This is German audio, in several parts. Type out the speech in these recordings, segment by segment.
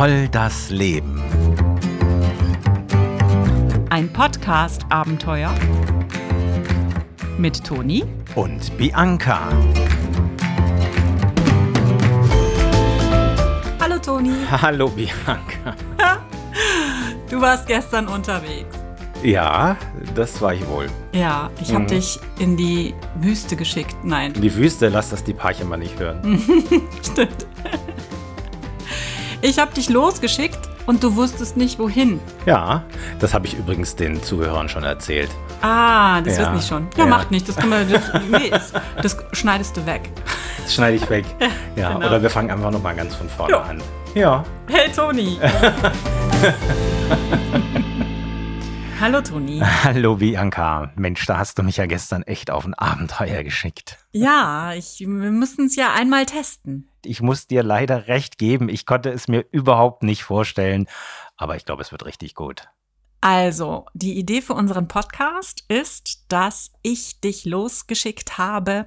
Voll das Leben. Ein Podcast-Abenteuer mit Toni Und Bianca. Hallo Toni, Hallo Bianca. du warst gestern unterwegs. Ja, das war ich wohl. Ja, ich habe Mhm. dich in die Wüste geschickt. Nein, In die Wüste, lass das die Parche mal nicht hören. stimmt. Ich habe dich losgeschickt und du wusstest nicht wohin. Ja, das habe ich übrigens den Zuhörern schon erzählt. Ah, das Ja. wird nicht schon. Ja, Ja. macht nicht. Das, nee, das, das schneidest du weg. Das schneide ich weg. Ja, genau. oder wir fangen einfach nochmal ganz von vorne Ja. an. Ja. Hey Toni. Hallo Toni. Hallo Bianca. Mensch, da hast du mich ja gestern echt auf ein Abenteuer geschickt. Ja, ich, wir müssen es ja einmal testen. Ich muss dir leider recht geben, ich konnte es mir überhaupt nicht vorstellen, aber ich glaube, es wird richtig gut. Also, die Idee für unseren Podcast ist, dass ich dich losgeschickt habe,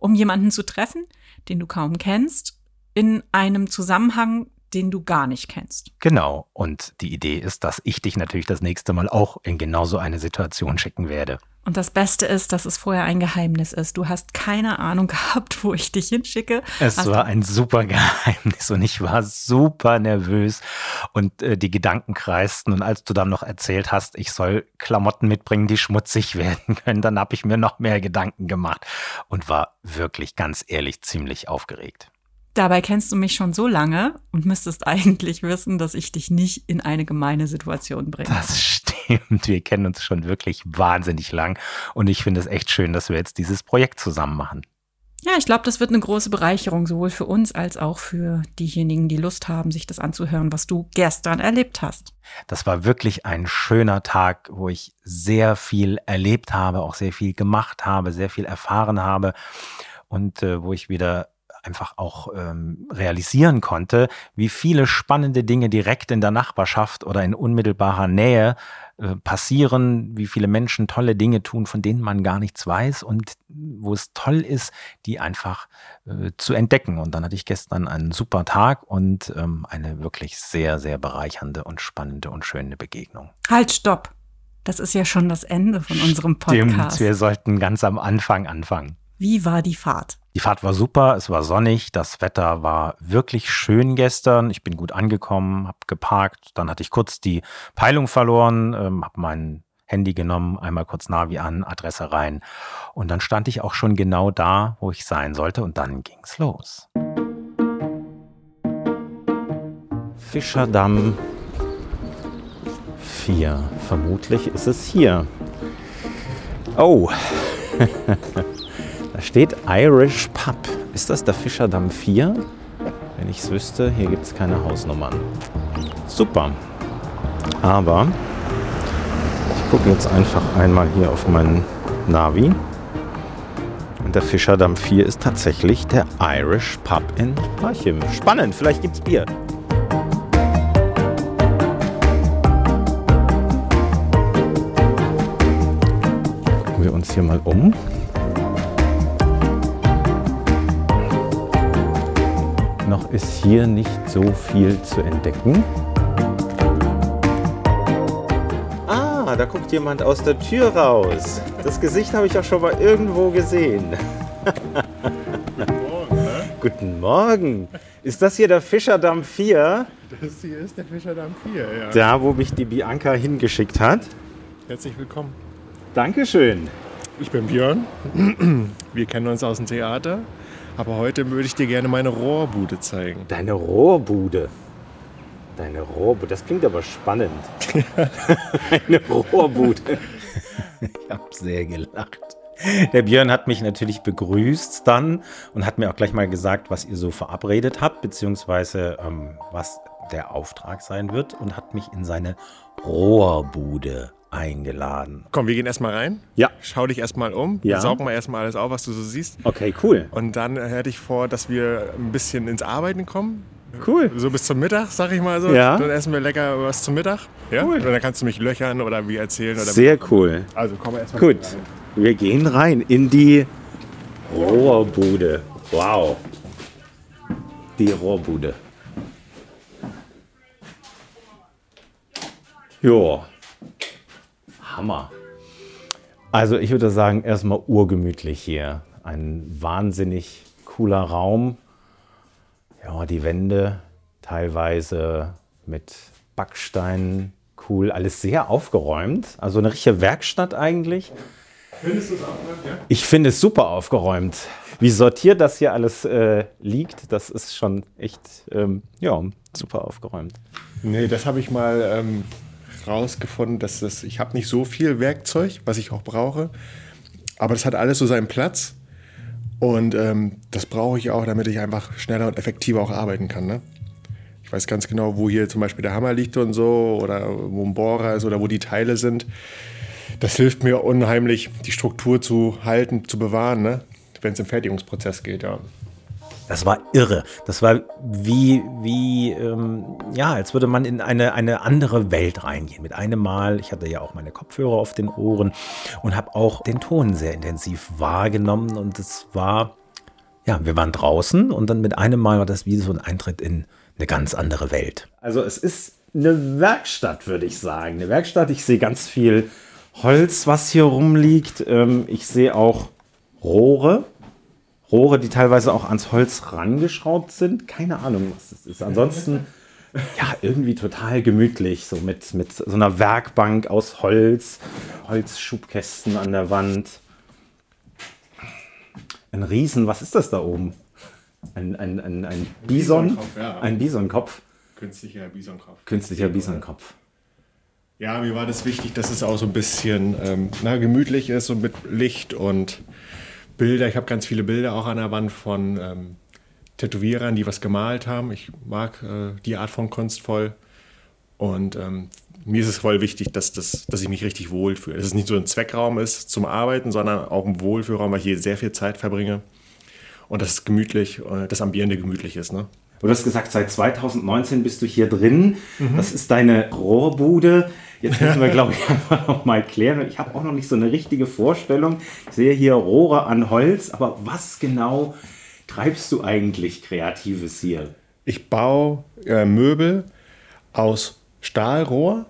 um jemanden zu treffen, den du kaum kennst, in einem Zusammenhang, den du gar nicht kennst. Genau. Und die Idee ist, dass ich dich natürlich das nächste Mal auch in genau so eine Situation schicken werde. Und das Beste ist, dass es vorher ein Geheimnis ist. Du hast keine Ahnung gehabt, wo ich dich hinschicke. Es Hast war ein super Geheimnis und ich war super nervös und äh, die Gedanken kreisten. Und als du dann noch erzählt hast, ich soll Klamotten mitbringen, die schmutzig werden können, dann habe ich mir noch mehr Gedanken gemacht und war wirklich ganz ehrlich ziemlich aufgeregt. Dabei kennst du mich schon so lange und müsstest eigentlich wissen, dass ich dich nicht in eine gemeine Situation bringe. Das stimmt. Wir kennen uns schon wirklich wahnsinnig lang und ich finde es echt schön, dass wir jetzt dieses Projekt zusammen machen. Ja, ich glaube, das wird eine große Bereicherung, sowohl für uns als auch für diejenigen, die Lust haben, sich das anzuhören, was du gestern erlebt hast. Das war wirklich ein schöner Tag, wo ich sehr viel erlebt habe, auch sehr viel gemacht habe, sehr viel erfahren habe und äh, wo ich wieder einfach auch ähm, realisieren konnte, wie viele spannende Dinge direkt in der Nachbarschaft oder in unmittelbarer Nähe äh, passieren, wie viele Menschen tolle Dinge tun, von denen man gar nichts weiß und wo es toll ist, die einfach äh, zu entdecken. Und dann hatte ich gestern einen super Tag und ähm, eine wirklich sehr, sehr bereichernde und spannende und schöne Begegnung. Halt, stopp. Das ist ja schon das Ende von unserem Podcast. Stimmt, wir sollten ganz am Anfang anfangen. Wie war die Fahrt? Die Fahrt war super, es war sonnig, das Wetter war wirklich schön gestern. Ich bin gut angekommen, habe geparkt, dann hatte ich kurz die Peilung verloren, ähm, habe mein Handy genommen, einmal kurz Navi an, Adresse rein und dann stand ich auch schon genau da, wo ich sein sollte und dann ging's los. Fischerdamm 4, vermutlich ist es hier. Oh, da steht Irish Pub. Ist das der Fischerdamm 4? Wenn ich es wüsste, hier gibt es keine Hausnummern. Super. Aber ich gucke jetzt einfach einmal hier auf meinen Navi. Und der Fischerdamm 4 ist tatsächlich der Irish Pub in Parchim. Spannend, vielleicht gibt's Bier. Gucken wir uns hier mal um. Noch ist hier nicht so viel zu entdecken. Ah, da guckt jemand aus der Tür raus. Das Gesicht habe ich auch schon mal irgendwo gesehen. Guten Morgen. Ist das hier der Fischerdamm 4? Das hier ist der Fischerdamm 4, ja. Da, wo mich die Bianca hingeschickt hat? Herzlich willkommen. Dankeschön. Ich bin Björn. Wir kennen uns aus dem Theater. Aber heute würde ich dir gerne meine Rohrbude zeigen. Deine Rohrbude. Deine Rohrbude, das klingt aber spannend. Eine Rohrbude. Ich habe sehr gelacht. Der Björn hat mich natürlich begrüßt dann und hat mir auch gleich mal gesagt, was ihr so verabredet habt, beziehungsweise ähm, was der Auftrag sein wird und hat mich in seine Rohrbude eingeladen. Komm, wir gehen erstmal rein. Ja. Schau dich erstmal um. Ja. Saug mal erstmal alles auf, was du so siehst. Okay, cool. Und dann hätte ich vor, dass wir ein bisschen ins Arbeiten kommen. Cool. So bis zum Mittag, sag ich mal so. Ja. Dann essen wir lecker was zum Mittag. Ja? Cool. Und dann kannst du mich löchern oder wie erzählen. Oder Sehr cool. Also komm erstmal Gut, rein. wir gehen rein in die Rohrbude. Wow. Die Rohrbude. Jo. Hammer. Also ich würde sagen, erstmal urgemütlich hier. Ein wahnsinnig cooler Raum. Ja, die Wände teilweise mit Backsteinen. Cool, alles sehr aufgeräumt. Also eine richtige Werkstatt eigentlich. Findest du es aufgeräumt, ja? Ich finde es super aufgeräumt. Wie sortiert das hier alles äh, liegt, das ist schon echt, ähm, ja, super aufgeräumt. Nee, das habe ich mal ähm, rausgefunden, dass das, ich habe nicht so viel Werkzeug, was ich auch brauche, aber das hat alles so seinen Platz. Und ähm, das brauche ich auch, damit ich einfach schneller und effektiver auch arbeiten kann. Ne? Ich weiß ganz genau, wo hier zum Beispiel der Hammer liegt und so, oder wo ein Bohrer ist oder wo die Teile sind. Das hilft mir unheimlich, die Struktur zu halten, zu bewahren, ne? wenn es im Fertigungsprozess geht, ja. Das war irre. Das war wie, wie ähm, ja, als würde man in eine, eine andere Welt reingehen. Mit einem Mal, ich hatte ja auch meine Kopfhörer auf den Ohren und habe auch den Ton sehr intensiv wahrgenommen. Und es war, ja, wir waren draußen und dann mit einem Mal war das wie so ein Eintritt in eine ganz andere Welt. Also es ist eine Werkstatt, würde ich sagen. Eine Werkstatt. Ich sehe ganz viel Holz, was hier rumliegt. Ähm, ich sehe auch Rohre Rohre, die teilweise auch ans Holz rangeschraubt sind. Keine Ahnung, was das ist. Ansonsten, ja, irgendwie total gemütlich. So mit, mit so einer Werkbank aus Holz, Holzschubkästen an der Wand. Ein Riesen, was ist das da oben? Ein, ein, ein, ein Bison? Bisonkopf, ja. Ein Bisonkopf. Künstlicher Bisonkopf. Künstlicher Bisonkopf. Ja, mir war das wichtig, dass es auch so ein bisschen ähm, na, gemütlich ist und mit Licht und Bilder. Ich habe ganz viele Bilder auch an der Wand von ähm, Tätowierern, die was gemalt haben. Ich mag äh, die Art von Kunst voll. Und ähm, mir ist es voll wichtig, dass, das, dass ich mich richtig wohlfühle. Dass es nicht so ein Zweckraum ist zum Arbeiten, sondern auch ein Wohlfühlraum, weil ich hier sehr viel Zeit verbringe. Und dass es gemütlich, äh, das Ambiente gemütlich ist. Ne? Du hast gesagt, seit 2019 bist du hier drin. Mhm. Das ist deine Rohrbude. Jetzt müssen wir, glaube ich, einfach noch mal klären. Ich habe auch noch nicht so eine richtige Vorstellung. Ich sehe hier Rohre an Holz, aber was genau treibst du eigentlich Kreatives hier? Ich baue äh, Möbel aus Stahlrohr,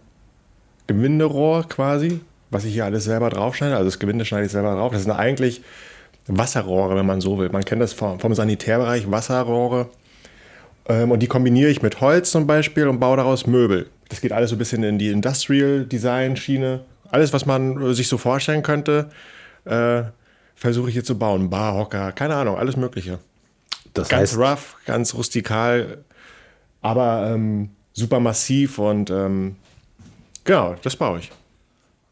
Gewinderohr quasi, was ich hier alles selber draufschneide. Also das Gewinde schneide ich selber drauf. Das sind eigentlich Wasserrohre, wenn man so will. Man kennt das vom, vom Sanitärbereich, Wasserrohre. Ähm, und die kombiniere ich mit Holz zum Beispiel und baue daraus Möbel. Das geht alles so ein bisschen in die Industrial Design Schiene. Alles, was man äh, sich so vorstellen könnte, äh, versuche ich hier zu bauen. Barhocker, keine Ahnung, alles Mögliche. Das ganz heißt, rough, ganz rustikal, aber ähm, super massiv und ähm, genau, das baue ich.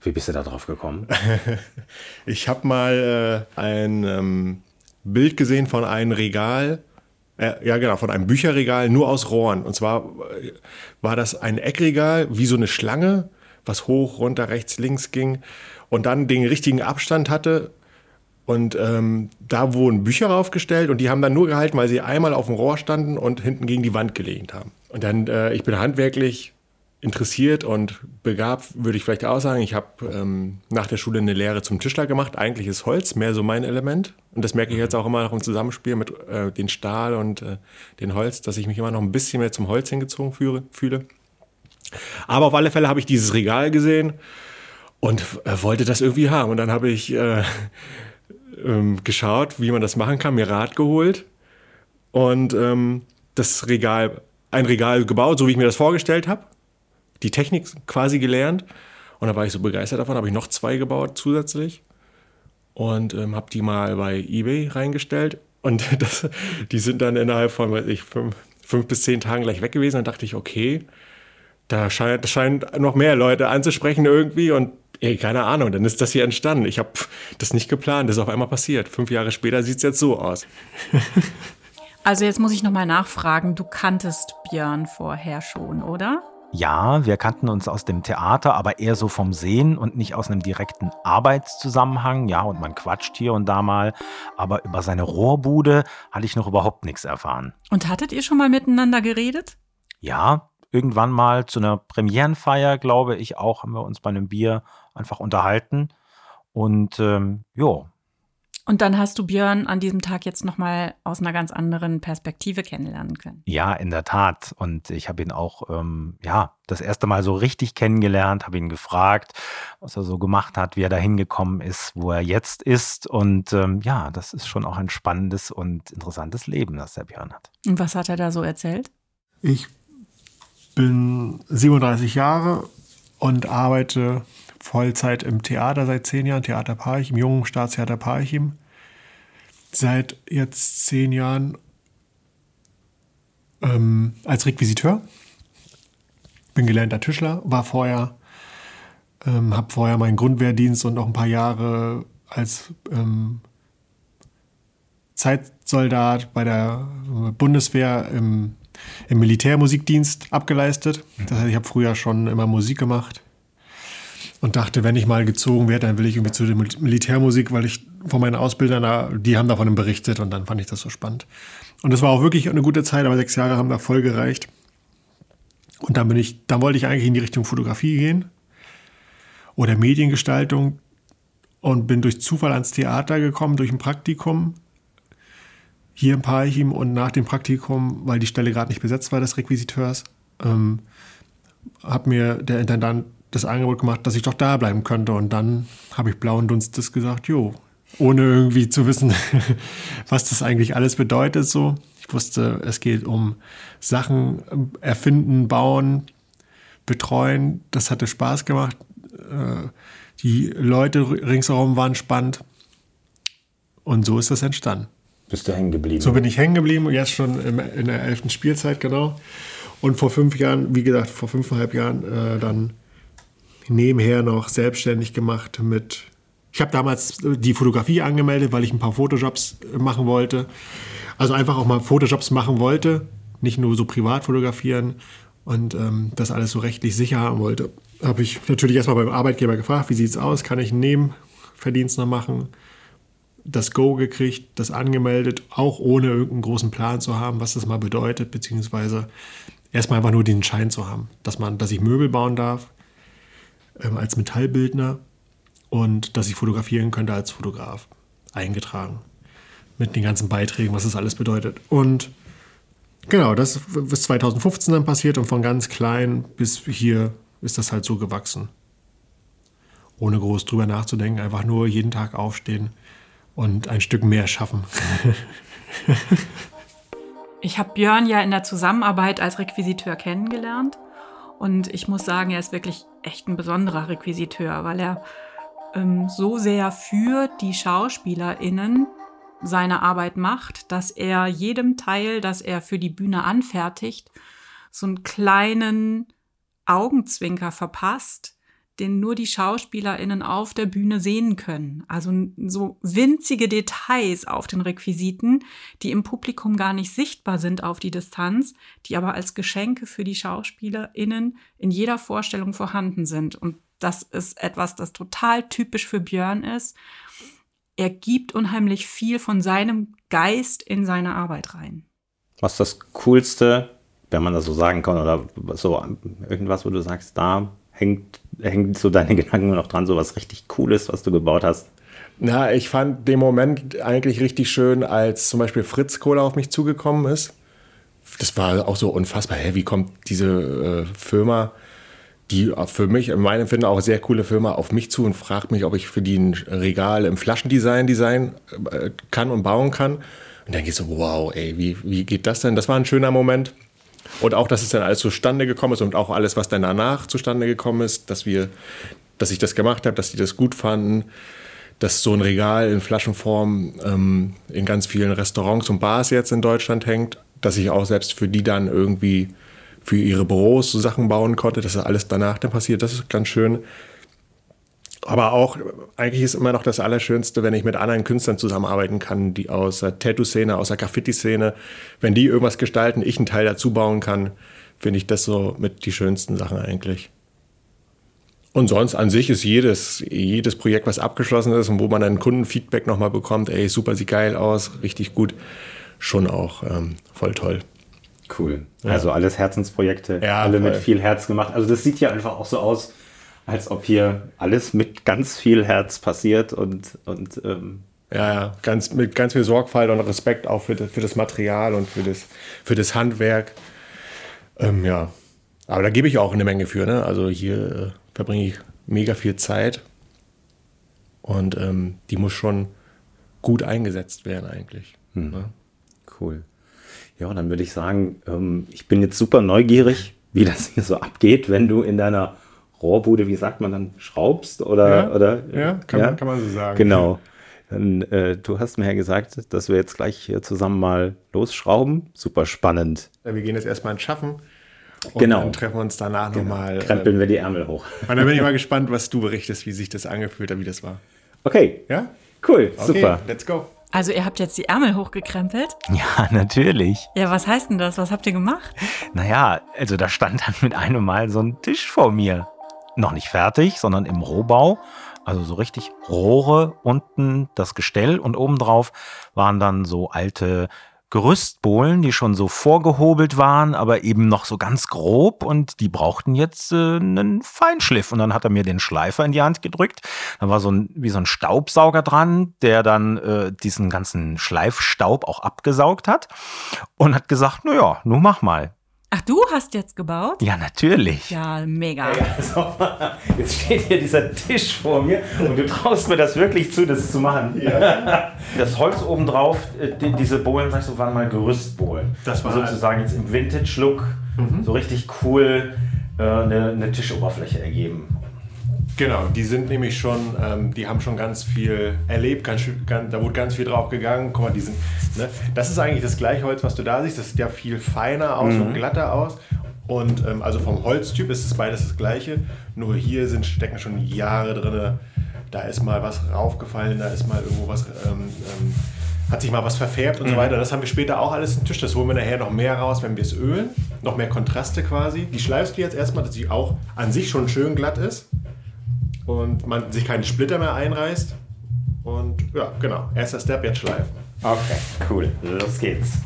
Wie bist du da drauf gekommen? ich habe mal äh, ein ähm, Bild gesehen von einem Regal äh, ja, genau, von einem Bücherregal nur aus Rohren. Und zwar äh, war das ein Eckregal wie so eine Schlange, was hoch, runter, rechts, links ging und dann den richtigen Abstand hatte. Und ähm, da wurden Bücher aufgestellt und die haben dann nur gehalten, weil sie einmal auf dem Rohr standen und hinten gegen die Wand gelehnt haben. Und dann, äh, ich bin handwerklich interessiert und begabt, würde ich vielleicht auch sagen. Ich habe ähm, nach der Schule eine Lehre zum Tischler gemacht. Eigentlich ist Holz mehr so mein Element. Und das merke ich jetzt auch immer noch im Zusammenspiel mit äh, den Stahl und äh, den Holz, dass ich mich immer noch ein bisschen mehr zum Holz hingezogen fühle. fühle. Aber auf alle Fälle habe ich dieses Regal gesehen und äh, wollte das irgendwie haben. Und dann habe ich äh, ähm, geschaut, wie man das machen kann, mir Rat geholt und ähm, das Regal, ein Regal gebaut, so wie ich mir das vorgestellt habe die Technik quasi gelernt. Und da war ich so begeistert davon, habe ich noch zwei gebaut zusätzlich und ähm, habe die mal bei eBay reingestellt. Und das, die sind dann innerhalb von, weiß ich, fünf, fünf bis zehn Tagen gleich weg gewesen. Dann dachte ich, okay, da scheint, scheint noch mehr Leute anzusprechen irgendwie. Und ey, keine Ahnung, dann ist das hier entstanden. Ich habe das nicht geplant, das ist auf einmal passiert. Fünf Jahre später sieht es jetzt so aus. Also jetzt muss ich nochmal nachfragen, du kanntest Björn vorher schon, oder? Ja, wir kannten uns aus dem Theater, aber eher so vom Sehen und nicht aus einem direkten Arbeitszusammenhang. Ja, und man quatscht hier und da mal. Aber über seine Rohrbude hatte ich noch überhaupt nichts erfahren. Und hattet ihr schon mal miteinander geredet? Ja, irgendwann mal zu einer Premierenfeier, glaube ich auch, haben wir uns bei einem Bier einfach unterhalten. Und ähm, jo. Und dann hast du Björn an diesem Tag jetzt nochmal aus einer ganz anderen Perspektive kennenlernen können. Ja, in der Tat. Und ich habe ihn auch, ähm, ja, das erste Mal so richtig kennengelernt, habe ihn gefragt, was er so gemacht hat, wie er da hingekommen ist, wo er jetzt ist. Und ähm, ja, das ist schon auch ein spannendes und interessantes Leben, das der Björn hat. Und was hat er da so erzählt? Ich bin 37 Jahre und arbeite Vollzeit im Theater seit zehn Jahren, Theater Parchim, Jungen Staatstheater Parchim. Seit jetzt zehn Jahren ähm, als Requisiteur. Bin gelernter Tischler, war vorher, ähm, habe vorher meinen Grundwehrdienst und noch ein paar Jahre als ähm, Zeitsoldat bei der Bundeswehr im, im Militärmusikdienst abgeleistet. Das heißt, ich habe früher schon immer Musik gemacht und dachte, wenn ich mal gezogen werde, dann will ich irgendwie zu der Militärmusik, weil ich von meinen Ausbildern, die haben davon berichtet und dann fand ich das so spannend. Und das war auch wirklich eine gute Zeit, aber sechs Jahre haben da voll gereicht. Und dann bin ich, dann wollte ich eigentlich in die Richtung Fotografie gehen oder Mediengestaltung und bin durch Zufall ans Theater gekommen, durch ein Praktikum hier in Parchim und nach dem Praktikum, weil die Stelle gerade nicht besetzt war des Requisiteurs, ähm, hat mir der Intendant das Angebot gemacht, dass ich doch da bleiben könnte. Und dann habe ich blauen Dunstes gesagt, jo, ohne irgendwie zu wissen, was das eigentlich alles bedeutet. So, ich wusste, es geht um Sachen erfinden, bauen, betreuen. Das hatte Spaß gemacht. Äh, die Leute ringsherum waren spannend. Und so ist das entstanden. Bist du hängen geblieben? So bin ich hängen geblieben, jetzt schon in der elften Spielzeit, genau. Und vor fünf Jahren, wie gesagt, vor fünfeinhalb Jahren äh, dann nebenher noch selbstständig gemacht mit. Ich habe damals die Fotografie angemeldet, weil ich ein paar Photojobs machen wollte. Also einfach auch mal Photojobs machen wollte, nicht nur so privat fotografieren und ähm, das alles so rechtlich sicher haben wollte. Habe ich natürlich erstmal beim Arbeitgeber gefragt, wie sieht es aus, kann ich einen Nebenverdienst noch machen? Das Go gekriegt, das angemeldet, auch ohne irgendeinen großen Plan zu haben, was das mal bedeutet, beziehungsweise erstmal einfach nur den Schein zu haben, dass man, dass ich Möbel bauen darf, ähm, als Metallbildner und dass ich fotografieren könnte als Fotograf eingetragen. Mit den ganzen Beiträgen, was das alles bedeutet. Und genau, das ist 2015 dann passiert und von ganz klein bis hier ist das halt so gewachsen. Ohne groß drüber nachzudenken, einfach nur jeden Tag aufstehen und ein Stück mehr schaffen. ich habe Björn ja in der Zusammenarbeit als Requisiteur kennengelernt und ich muss sagen, er ist wirklich echt ein besonderer Requisiteur, weil er ähm, so sehr für die SchauspielerInnen seine Arbeit macht, dass er jedem Teil, das er für die Bühne anfertigt, so einen kleinen Augenzwinker verpasst, den nur die SchauspielerInnen auf der Bühne sehen können. Also so winzige Details auf den Requisiten, die im Publikum gar nicht sichtbar sind auf die Distanz, die aber als Geschenke für die SchauspielerInnen in jeder Vorstellung vorhanden sind. Und das ist etwas, das total typisch für Björn ist. Er gibt unheimlich viel von seinem Geist in seine Arbeit rein. Was das Coolste, wenn man das so sagen kann, oder so irgendwas, wo du sagst, da hängt, hängt so deine Gedanken noch dran, so was richtig Cooles, was du gebaut hast? Na, ich fand den Moment eigentlich richtig schön, als zum Beispiel Fritz Kohler auf mich zugekommen ist. Das war auch so unfassbar. Hä, wie kommt diese äh, Firma, die für mich, in meinem Empfinden auch sehr coole Firma, auf mich zu und fragt mich, ob ich für die ein Regal im Flaschendesign design äh, kann und bauen kann. Und dann geht so, wow, ey, wie, wie geht das denn? Das war ein schöner Moment. Und auch, dass es dann alles zustande gekommen ist und auch alles, was dann danach zustande gekommen ist, dass wir, dass ich das gemacht habe, dass die das gut fanden, dass so ein Regal in Flaschenform ähm, in ganz vielen Restaurants und Bars jetzt in Deutschland hängt, dass ich auch selbst für die dann irgendwie für ihre Büros so Sachen bauen konnte, dass das alles danach dann passiert. Das ist ganz schön. Aber auch, eigentlich ist immer noch das Allerschönste, wenn ich mit anderen Künstlern zusammenarbeiten kann, die aus der Tattoo-Szene, aus der Graffiti-Szene, wenn die irgendwas gestalten, ich einen Teil dazu bauen kann, finde ich das so mit die schönsten Sachen eigentlich. Und sonst an sich ist jedes, jedes Projekt, was abgeschlossen ist und wo man dann Kundenfeedback nochmal bekommt, ey, super, sieht geil aus, richtig gut, schon auch ähm, voll toll. Cool. Ja. Also alles Herzensprojekte, ja, alle voll. mit viel Herz gemacht. Also das sieht ja einfach auch so aus, als ob hier alles mit ganz viel Herz passiert und, und ähm, Ja, ja, ganz, mit ganz viel Sorgfalt und Respekt auch für das, für das Material und für das, für das Handwerk. Ähm, ja, aber da gebe ich auch eine Menge für. Ne? Also hier äh, verbringe ich mega viel Zeit und ähm, die muss schon gut eingesetzt werden eigentlich. Hm. Ne? Cool. Ja, dann würde ich sagen, ähm, ich bin jetzt super neugierig, wie das hier so abgeht, wenn du in deiner Rohrbude, wie sagt man dann, schraubst oder ja, oder ja, kann, ja? Man, kann man so sagen. Genau. Dann, äh, du hast mir ja gesagt, dass wir jetzt gleich hier zusammen mal losschrauben. Super spannend. Ja, wir gehen jetzt erstmal ins Schaffen. Und genau. dann treffen wir uns danach genau. nochmal. Krempeln äh, wir die Ärmel hoch. Und dann bin ich mal gespannt, was du berichtest, wie sich das angefühlt hat, wie das war. Okay. Ja? Cool, okay, super. Let's go. Also ihr habt jetzt die Ärmel hochgekrempelt? Ja, natürlich. Ja, was heißt denn das? Was habt ihr gemacht? Naja, also da stand dann mit einem Mal so ein Tisch vor mir. Noch nicht fertig, sondern im Rohbau. Also so richtig Rohre, unten das Gestell und obendrauf waren dann so alte Gerüstbohlen, die schon so vorgehobelt waren, aber eben noch so ganz grob und die brauchten jetzt äh, einen Feinschliff. Und dann hat er mir den Schleifer in die Hand gedrückt. Da war so ein, wie so ein Staubsauger dran, der dann äh, diesen ganzen Schleifstaub auch abgesaugt hat und hat gesagt, na ja, nun mach mal. Ach, du hast jetzt gebaut? Ja, natürlich. Ja, mega. Also, jetzt steht hier dieser Tisch vor mir und du traust mir das wirklich zu, das zu machen. Ja. Das Holz obendrauf, äh, diese Bohlen, sagst du, waren mal Gerüstbohlen. Das war sozusagen jetzt im Vintage-Look mhm. so richtig cool äh, eine, eine Tischoberfläche ergeben. Genau, die sind nämlich schon, ähm, die haben schon ganz viel erlebt, ganz, ganz, da wurde ganz viel drauf gegangen. Guck mal, die sind, ne? Das ist eigentlich das gleiche Holz, was du da siehst. Das sieht ja viel feiner aus mhm. und glatter aus. Und ähm, also vom Holztyp ist es beides das gleiche. Nur hier sind, stecken schon Jahre drin. Da ist mal was raufgefallen, da ist mal irgendwo was, ähm, ähm, hat sich mal was verfärbt und mhm. so weiter. Das haben wir später auch alles im Tisch. Das holen wir nachher noch mehr raus, wenn wir es ölen. Noch mehr Kontraste quasi. Die schleifst du jetzt erstmal, dass sie auch an sich schon schön glatt ist und man sich keine Splitter mehr einreißt. Und ja, genau. Erster Step, jetzt schleifen. Okay, cool. Los geht's.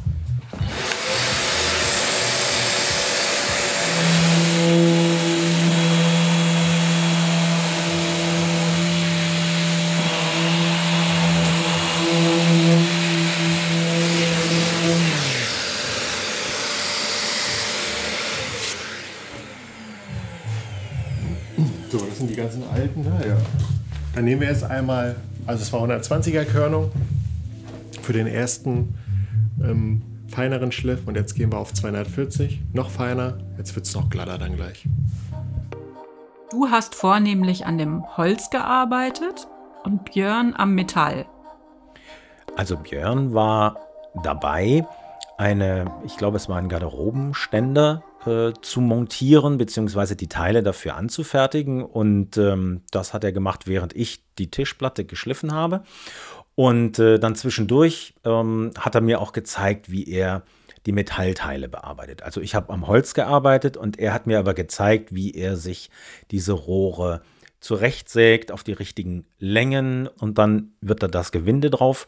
Dann nehmen wir jetzt einmal, also es war 120er Körnung für den ersten ähm, feineren Schliff und jetzt gehen wir auf 240, noch feiner, jetzt wird es noch glatter dann gleich. Du hast vornehmlich an dem Holz gearbeitet und Björn am Metall. Also Björn war dabei, eine, ich glaube es war ein Garderobenständer zu montieren, beziehungsweise die Teile dafür anzufertigen. Und ähm, das hat er gemacht, während ich die Tischplatte geschliffen habe. Und äh, dann zwischendurch ähm, hat er mir auch gezeigt, wie er die Metallteile bearbeitet. Also ich habe am Holz gearbeitet und er hat mir aber gezeigt, wie er sich diese Rohre zurechtsägt auf die richtigen Längen und dann wird da das Gewinde drauf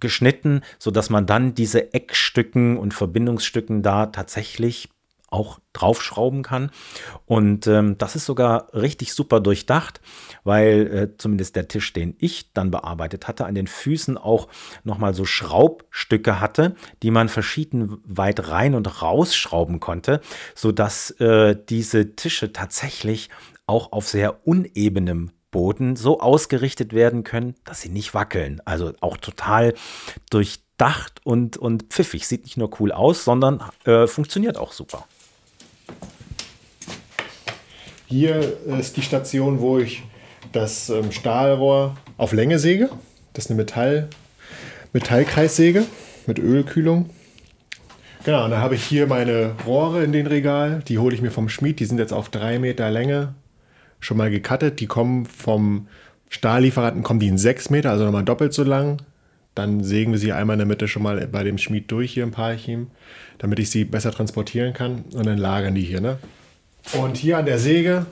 geschnitten, sodass man dann diese Eckstücken und Verbindungsstücken da tatsächlich auch draufschrauben kann. Und ähm, das ist sogar richtig super durchdacht, weil äh, zumindest der Tisch, den ich dann bearbeitet hatte, an den Füßen auch nochmal so Schraubstücke hatte, die man verschieden weit rein und rausschrauben konnte, sodass äh, diese Tische tatsächlich auch auf sehr unebenem Boden so ausgerichtet werden können, dass sie nicht wackeln. Also auch total durchdacht und, und pfiffig. Sieht nicht nur cool aus, sondern äh, funktioniert auch super. Hier ist die Station, wo ich das ähm, Stahlrohr auf Länge säge. Das ist eine Metall, Metallkreissäge mit Ölkühlung. Genau, und dann habe ich hier meine Rohre in den Regal. Die hole ich mir vom Schmied. Die sind jetzt auf drei Meter Länge schon mal gecuttet. Die kommen vom Stahllieferanten, kommen die in sechs Meter, also nochmal doppelt so lang. Dann sägen wir sie einmal in der Mitte schon mal bei dem Schmied durch hier im Parchim, damit ich sie besser transportieren kann. Und dann lagern die hier. Ne? Und hier an der Säge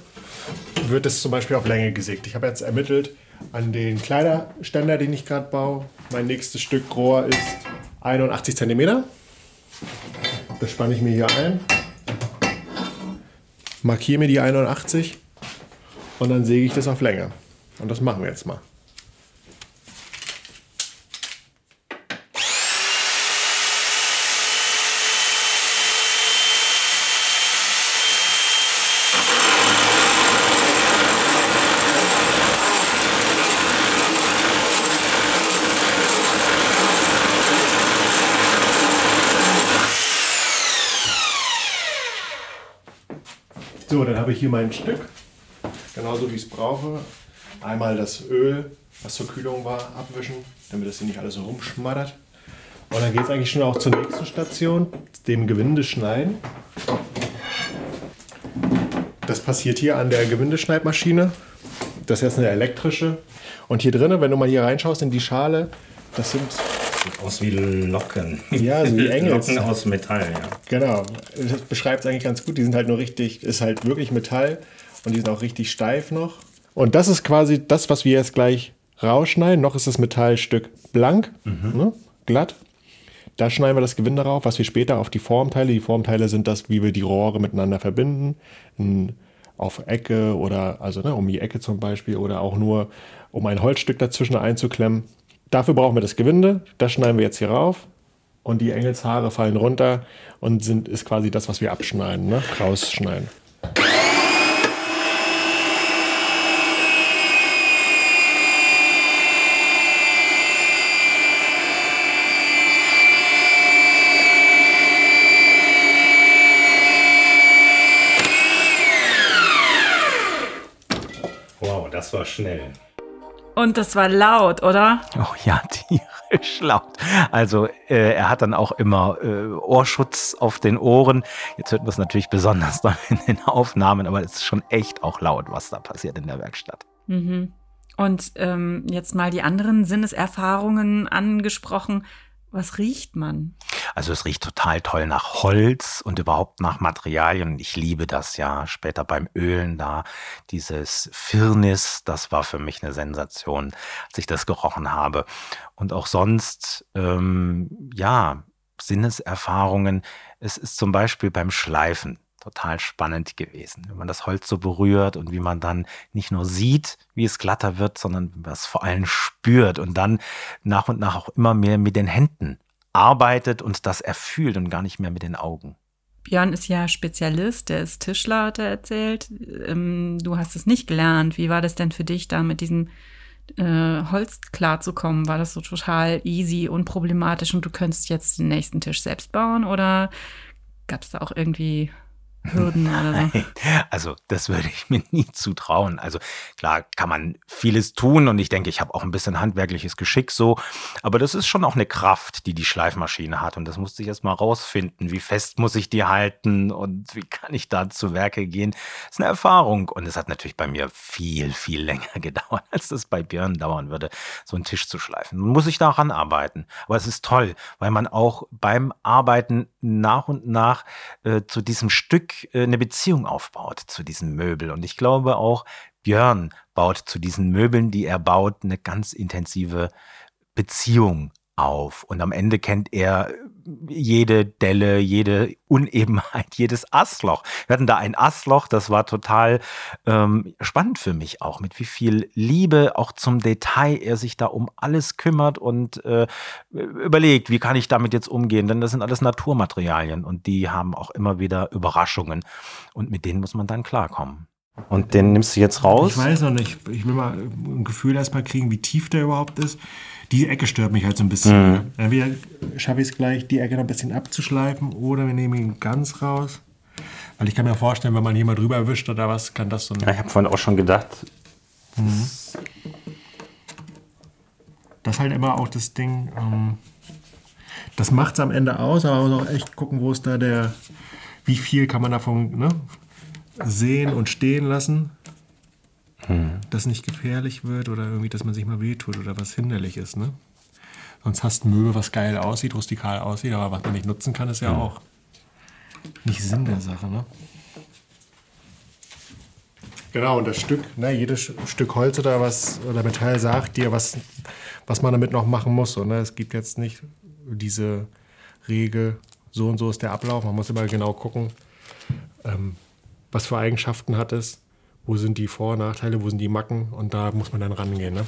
wird es zum Beispiel auf Länge gesägt. Ich habe jetzt ermittelt an den Kleiderständer, den ich gerade baue. Mein nächstes Stück Rohr ist 81 cm. Das spanne ich mir hier ein. Markiere mir die 81 und dann säge ich das auf Länge. Und das machen wir jetzt mal. So, dann habe ich hier mein Stück, genauso wie ich es brauche. Einmal das Öl, was zur Kühlung war, abwischen, damit das hier nicht alles so rumschmattert. Und dann geht es eigentlich schon auch zur nächsten Station, dem Gewinde schneiden. Das passiert hier an der Gewindeschneidmaschine. Das ist jetzt eine elektrische. Und hier drinnen, wenn du mal hier reinschaust in die Schale, das sind aus wie Locken. Ja, so wie Engels. Locken aus Metall, ja. Genau, das beschreibt es eigentlich ganz gut. Die sind halt nur richtig, ist halt wirklich Metall und die sind auch richtig steif noch. Und das ist quasi das, was wir jetzt gleich rausschneiden. Noch ist das Metallstück blank, ne, glatt. Da schneiden wir das Gewinde drauf, was wir später auf die Formteile. Die Formteile sind das, wie wir die Rohre miteinander verbinden. In, auf Ecke oder, also ne, um die Ecke zum Beispiel oder auch nur, um ein Holzstück dazwischen einzuklemmen. Dafür brauchen wir das Gewinde. Das schneiden wir jetzt hier rauf. Und die Engelshaare fallen runter und sind, ist quasi das, was wir abschneiden, ne? rausschneiden. Wow, das war schnell. Und das war laut, oder? Oh ja, tierisch laut. Also äh, er hat dann auch immer äh, Ohrschutz auf den Ohren. Jetzt hört man es natürlich besonders dann in den Aufnahmen, aber es ist schon echt auch laut, was da passiert in der Werkstatt. Mhm. Und ähm, jetzt mal die anderen Sinneserfahrungen angesprochen. Was riecht man? Also es riecht total toll nach Holz und überhaupt nach Materialien. Ich liebe das ja. Später beim Ölen da, dieses Firnis, das war für mich eine Sensation, als ich das gerochen habe. Und auch sonst, ähm, ja, Sinneserfahrungen. Es ist zum Beispiel beim Schleifen total spannend gewesen, wenn man das Holz so berührt und wie man dann nicht nur sieht, wie es glatter wird, sondern was vor allem spürt und dann nach und nach auch immer mehr mit den Händen arbeitet und das erfühlt und gar nicht mehr mit den Augen. Björn ist ja Spezialist, der ist Tischler, hat er erzählt. Ähm, du hast es nicht gelernt. Wie war das denn für dich, da mit diesem äh, Holz klarzukommen? War das so total easy, unproblematisch und du könntest jetzt den nächsten Tisch selbst bauen? Oder gab es da auch irgendwie Hürden oder so? Also das würde ich mir nie zutrauen. Also klar kann man vieles tun und ich denke, ich habe auch ein bisschen handwerkliches Geschick so, aber das ist schon auch eine Kraft, die die Schleifmaschine hat und das musste ich erst mal rausfinden. Wie fest muss ich die halten und wie kann ich da zu Werke gehen? Das ist eine Erfahrung und es hat natürlich bei mir viel, viel länger gedauert, als das bei Björn dauern würde, so einen Tisch zu schleifen. Man muss sich daran arbeiten, aber es ist toll, weil man auch beim Arbeiten nach und nach äh, zu diesem Stück äh, eine Beziehung aufbaut zu diesen Möbeln. Und ich glaube auch, Björn baut zu diesen Möbeln, die er baut, eine ganz intensive Beziehung auf. Und am Ende kennt er jede Delle, jede Unebenheit, jedes Astloch. Wir hatten da ein Astloch, das war total ähm, spannend für mich auch, mit wie viel Liebe auch zum Detail er sich da um alles kümmert und äh, überlegt, wie kann ich damit jetzt umgehen, denn das sind alles Naturmaterialien und die haben auch immer wieder Überraschungen und mit denen muss man dann klarkommen. Und den nimmst du jetzt raus? Ich weiß noch nicht. Ich will mal ein Gefühl erstmal kriegen, wie tief der überhaupt ist. Die Ecke stört mich halt so ein bisschen. Mhm. Entweder schaffe ich es gleich, die Ecke noch ein bisschen abzuschleifen oder wir nehmen ihn ganz raus. Weil ich kann mir vorstellen, wenn man hier mal drüber wischt oder was, kann das so ein Ja, ich habe vorhin auch schon gedacht, Das ist halt immer auch das Ding. Ähm, das macht es am Ende aus, aber man muss auch echt gucken, wo ist da der, wie viel kann man davon ne, sehen und stehen lassen, dass nicht gefährlich wird oder irgendwie, dass man sich mal wehtut oder was hinderlich ist. Ne? Sonst hast du ein Möbel, was geil aussieht, rustikal aussieht, aber was man nicht nutzen kann, ist ja auch nicht Sinn der Sache. Ne? Genau, und das Stück, ne, jedes Stück Holz oder was oder Metall sagt dir, was, was man damit noch machen muss. Und, ne, es gibt jetzt nicht diese Regel, so und so ist der Ablauf. Man muss immer genau gucken, ähm, was für Eigenschaften hat es, wo sind die Vor- und Nachteile, wo sind die Macken und da muss man dann rangehen. Ne?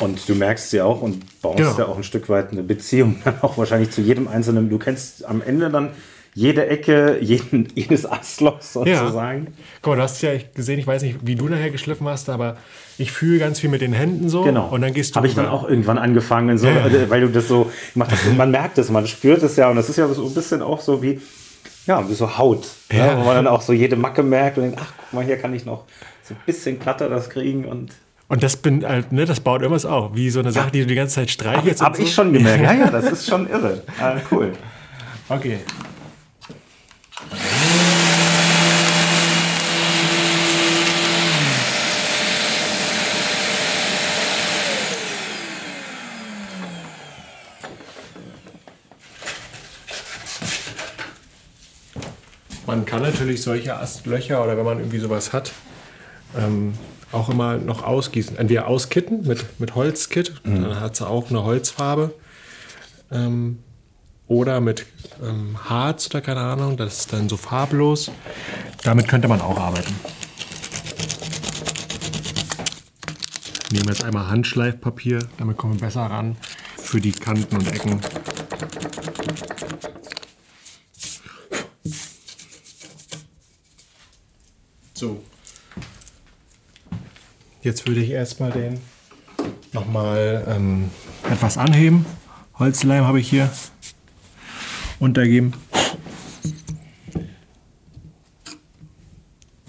Und du merkst ja auch und baust Genau. ja auch ein Stück weit eine Beziehung dann auch wahrscheinlich zu jedem einzelnen. Du kennst am Ende dann jede Ecke, jeden, jedes Astloch sozusagen. Guck mal, du hast es ja gesehen, ich weiß nicht, wie du nachher geschliffen hast, aber ich fühle ganz viel mit den Händen so. Genau. Und dann gehst du Habe ich dann auch irgendwann angefangen, so, Ja. weil du das so. Und man merkt es, man spürt es ja. Und das ist ja so ein bisschen auch so wie, ja, wie so Haut. Ja. Ne? Wo man dann auch so jede Macke merkt und denkt, ach, guck mal, hier kann ich noch so ein bisschen glatter das kriegen und. Und das bin halt, ne, das baut irgendwas auf, wie so eine Sache, die du die ganze Zeit streichelst. Habe hab so. ich schon gemerkt. Ja, ja, das ist schon irre. Ah, cool. Okay. Man kann natürlich solche Astlöcher oder wenn man irgendwie sowas hat, ähm, auch immer noch ausgießen. Entweder auskitten mit, mit Holzkit, mhm. dann hat sie auch eine Holzfarbe. Ähm, oder mit ähm, Harz oder keine Ahnung, das ist dann so farblos. Damit könnte man auch arbeiten. Nehmen wir jetzt einmal Handschleifpapier, damit kommen wir besser ran für die Kanten und Ecken. So. Jetzt würde ich erstmal den nochmal ähm, etwas anheben. Holzleim habe ich hier untergeben.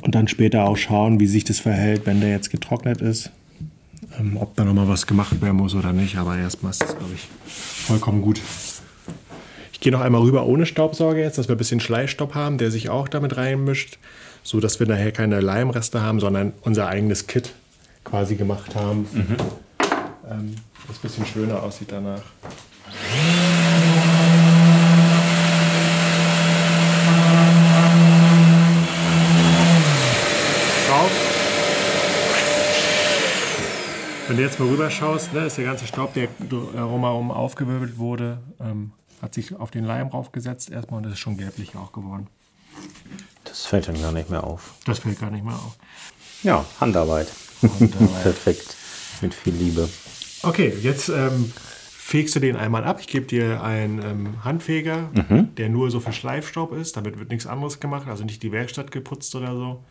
Und dann später auch schauen, wie sich das verhält, wenn der jetzt getrocknet ist. Ähm, ob da nochmal was gemacht werden muss oder nicht. Aber erstmal ist das, glaube ich, vollkommen gut. Ich gehe noch einmal rüber ohne Staubsauger jetzt, dass wir ein bisschen Schleifstopp haben, der sich auch damit reinmischt so dass wir nachher keine Leimreste haben, sondern unser eigenes Kit quasi gemacht haben. Mhm. Ähm, das ein bisschen schöner aussieht danach. Wenn du jetzt mal rüber schaust, ne, ist der ganze Staub, der drumherum aufgewirbelt wurde, ähm, hat sich auf den Leim raufgesetzt erstmal und das ist schon gelblich auch geworden. Das fällt dann gar nicht mehr auf. Das fällt gar nicht mehr auf. Ja, Handarbeit. Handarbeit. Perfekt. Mit viel Liebe. Okay, jetzt ähm, fegst du den einmal ab. Ich gebe dir einen ähm, Handfeger, mhm. der nur so für Schleifstaub ist. Damit wird nichts anderes gemacht, also nicht die Werkstatt geputzt oder so.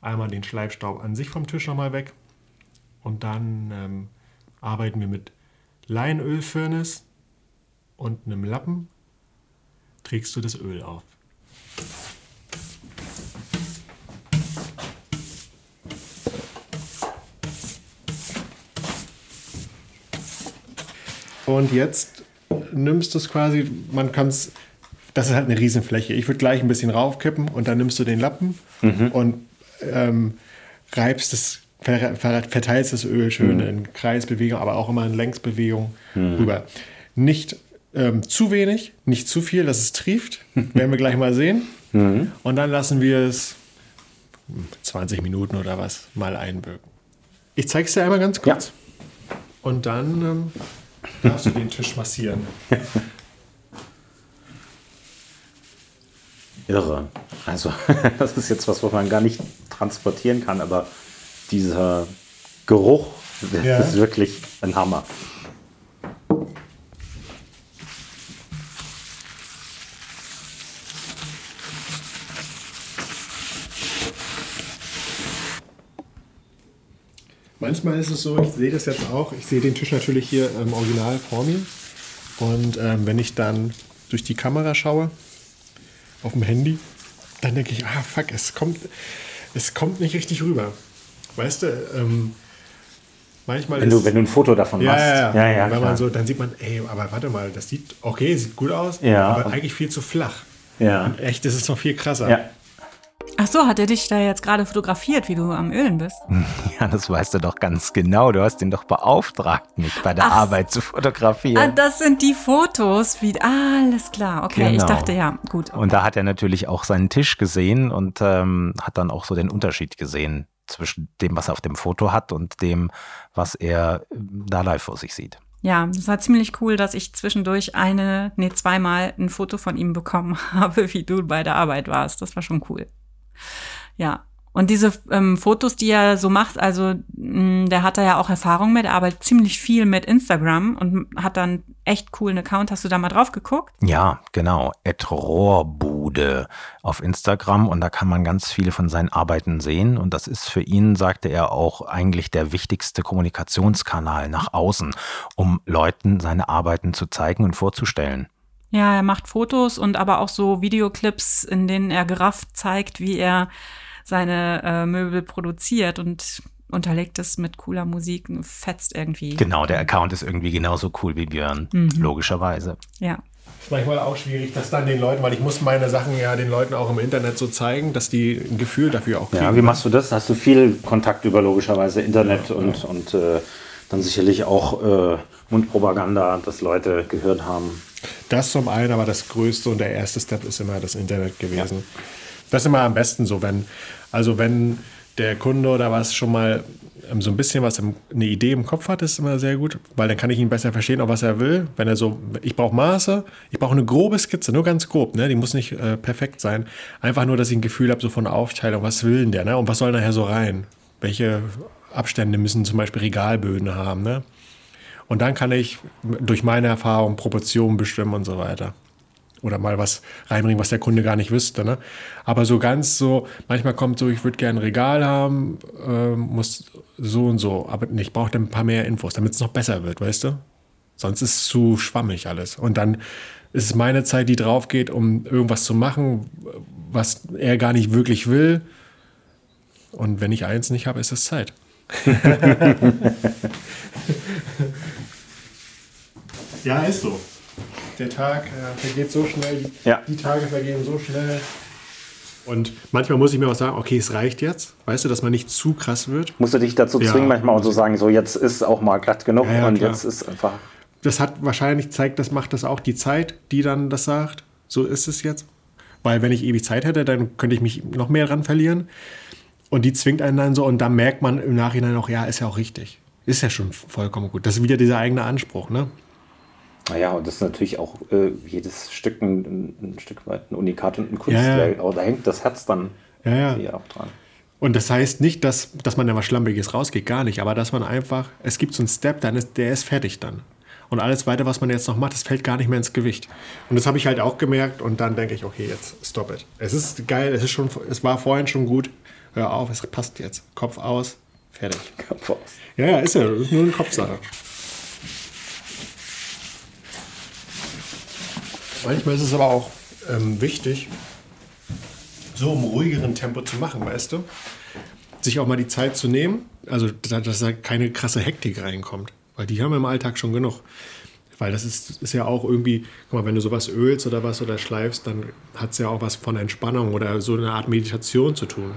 Einmal den Schleifstaub an sich vom Tisch nochmal weg. Und dann ähm, arbeiten wir mit Leinölfirnis und einem Lappen. Trägst du das Öl auf. Und jetzt nimmst du es quasi, man kann es, das ist halt eine Riesenfläche. Ich würde gleich ein bisschen raufkippen und dann nimmst du den Lappen mhm. und ähm, reibst es, verteilst das Öl schön mhm. in Kreisbewegung, aber auch immer in Längsbewegung mhm. rüber. Nicht ähm, zu wenig, nicht zu viel, dass es trieft. Werden wir gleich mal sehen. Mhm. Und dann lassen wir es 20 Minuten oder was mal einwirken. Ich zeige es dir einmal ganz kurz. Ja. Und dann ähm, darfst du den Tisch massieren. Irre. Also, das ist jetzt was, was man gar nicht transportieren kann, aber dieser Geruch, das ja. ist wirklich ein Hammer. Manchmal ist es so, ich sehe das jetzt auch, ich sehe den Tisch natürlich hier im Original vor mir. Und ähm, wenn ich dann durch die Kamera schaue, auf dem Handy, dann denke ich, ah fuck, es kommt, es kommt nicht richtig rüber. Weißt du, ähm, manchmal wenn du, wenn du ein Foto davon ja, machst. Ja, ja, ja wenn man so, dann sieht man, ey, aber warte mal, das sieht, okay, sieht gut aus, ja. aber eigentlich viel zu flach. Ja. Und echt, das ist noch viel krasser. Ja. Ach so, hat er dich da jetzt gerade fotografiert, wie du am Ölen bist? Ja, das weißt du doch ganz genau. Du hast ihn doch beauftragt, mich bei der Ach, Arbeit zu fotografieren. Ah, das sind die Fotos. Wie, ah, alles klar. Okay, genau. ich dachte, ja, gut. Okay. Und da hat er natürlich auch seinen Tisch gesehen und ähm, hat dann auch so den Unterschied gesehen zwischen dem, was er auf dem Foto hat und dem, was er äh, da live vor sich sieht. Ja, das war ziemlich cool, dass ich zwischendurch eine, nee, zweimal ein Foto von ihm bekommen habe, wie du bei der Arbeit warst. Das war schon cool. Ja. Und diese ähm, Fotos, die er so macht, also mh, mm, der hat da ja auch Erfahrung mit, arbeitet ziemlich viel mit Instagram und hat dann echt coolen Account. Hast du da mal drauf geguckt? Ja, genau. Rohrbude auf Instagram und da kann man ganz viele von seinen Arbeiten sehen. Und das ist für ihn, sagte er, auch eigentlich der wichtigste Kommunikationskanal nach außen, um Leuten seine Arbeiten zu zeigen und vorzustellen. Ja, er macht Fotos und aber auch so Videoclips, in denen er gerafft zeigt, wie er seine äh, Möbel produziert und unterlegt es mit cooler Musik, fetzt irgendwie. Genau, der Account ist irgendwie genauso cool wie Björn, Mhm. logischerweise. Ja. Ist manchmal auch schwierig, das dann den Leuten, weil ich muss meine Sachen ja den Leuten auch im Internet so zeigen, dass die ein Gefühl dafür auch kriegen. Ja, wie machst du das? Hast du viel Kontakt über logischerweise Internet und, und äh, dann sicherlich auch äh, Mundpropaganda, dass Leute gehört haben. Das zum einen, aber das größte und der erste Step ist immer das Internet gewesen. Das ist immer am besten so, wenn, also wenn der Kunde oder was schon mal ähm, so ein bisschen was, im, eine Idee im Kopf hat, ist immer sehr gut, weil dann kann ich ihn besser verstehen, auch was er will. Wenn er so, ich brauche Maße, ich brauche eine grobe Skizze, nur ganz grob, ne? die muss nicht äh, perfekt sein. Einfach nur, dass ich ein Gefühl habe, so von Aufteilung, was will denn der, ne? und was soll nachher so rein? Welche Abstände müssen zum Beispiel Regalböden haben, ne? Und dann kann ich durch meine Erfahrung Proportionen bestimmen und so weiter. Oder mal was reinbringen, was der Kunde gar nicht wüsste. Ne? Aber so ganz so, manchmal kommt so, ich würde gerne ein Regal haben, ähm, muss so und so. Aber ich brauche dann ein paar mehr Infos, damit es noch besser wird, weißt du? Sonst ist es zu schwammig alles. Und dann ist es meine Zeit, die drauf geht, um irgendwas zu machen, was er gar nicht wirklich will. Und wenn ich eins nicht habe, ist es Zeit. ja, ist so. Der Tag äh, vergeht so schnell, die, Ja. die Tage vergehen so schnell. Und manchmal muss ich mir auch sagen, okay, es reicht jetzt. Weißt du, dass man nicht zu krass wird. Musst du dich dazu Ja. zwingen, manchmal und so sagen, so jetzt ist auch mal glatt genug Ja, ja, und klar. jetzt ist einfach. Das hat wahrscheinlich zeigt, das macht das auch die Zeit, die dann das sagt. So ist es jetzt. Weil wenn ich ewig Zeit hätte, dann könnte ich mich noch mehr dran verlieren. Und die zwingt einen dann so und da merkt man im Nachhinein auch, ja, ist ja auch richtig. Ist ja schon vollkommen gut. Das ist wieder dieser eigene Anspruch, ne? Naja, und das ist natürlich auch äh, jedes Stück ein, ein Stück weit ein Unikat und ein Kunstwerk. Ja, Aber da hängt das Herz dann Ja, ja. hier auch dran. Und das heißt nicht, dass, dass man da was Schlampiges rausgeht, gar nicht. Aber dass man einfach, es gibt so einen Step, dann ist, der ist fertig dann. Und alles weiter, was man jetzt noch macht, das fällt gar nicht mehr ins Gewicht. Und das habe ich halt auch gemerkt. Und dann denke ich, okay, jetzt stop it. Es ist geil, es ist schon, es war vorhin schon gut. Hör auf, es passt jetzt. Kopf aus, fertig. Kopf aus. Ja, ja, ist ja, ist nur eine Kopfsache. Manchmal ist es aber auch ähm, wichtig, so im ruhigeren Tempo zu machen, weißt du? Sich auch mal die Zeit zu nehmen, also da- dass da keine krasse Hektik reinkommt. Weil die haben wir im Alltag schon genug. Weil das ist, ist ja auch irgendwie, guck mal, wenn du sowas ölst oder was oder schleifst, dann hat es ja auch was von Entspannung oder so eine Art Meditation zu tun,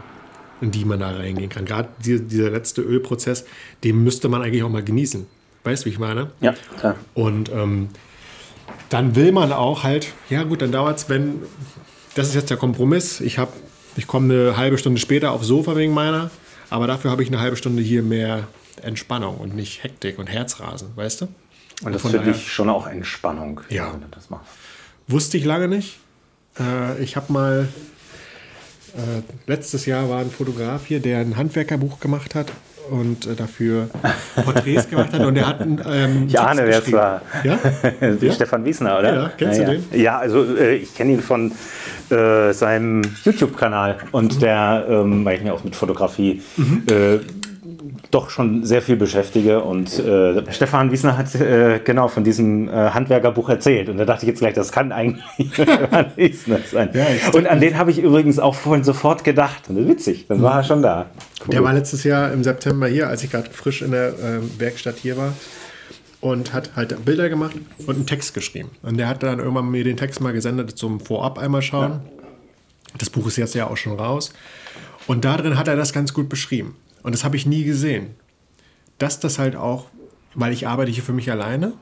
in die man da reingehen kann. Gerade die, dieser letzte Ölprozess, den müsste man eigentlich auch mal genießen. Weißt du, wie ich meine? Ja, klar. Und ähm, dann will man auch halt, ja gut, dann dauert es, wenn, das ist jetzt der Kompromiss, ich ich komme eine halbe Stunde später aufs Sofa wegen meiner, aber dafür habe ich eine halbe Stunde hier mehr Entspannung und nicht Hektik und Herzrasen, weißt du? Und das Von ist für daher- dich schon auch Entspannung, Ja. wenn du das machst. Wusste ich lange nicht. Äh, ich habe mal, äh, letztes Jahr war ein Fotograf hier, der ein Handwerkerbuch gemacht hat und äh, dafür Porträts gemacht hat und der hat einen ähm, Ich ahne, wer es war. Ja? Ja? Stefan Wiesner, oder? Ja, kennst du ja. den? Ja, also äh, ich kenne ihn von äh, seinem YouTube-Kanal und der, ähm, weil ich mich auch mit Fotografie Mhm. Doch schon sehr viel beschäftige und äh, Stefan Wiesner hat äh, genau von diesem äh, Handwerkerbuch erzählt und da dachte ich jetzt gleich, das kann eigentlich Stefan Wiesner sein. Ja, und an den habe ich übrigens auch vorhin sofort gedacht witzig, dann war er schon da. Cool. Der war letztes Jahr im September hier, als ich gerade frisch in der ähm, Werkstatt hier war und hat halt Bilder gemacht und einen Text geschrieben. Und der hat dann irgendwann mir den Text mal gesendet zum Vorab einmal schauen. Das Buch ist jetzt ja auch schon raus. Und da drin hat er das ganz gut beschrieben. Und das habe ich nie gesehen. Dass das halt auch, weil ich arbeite hier für mich alleine,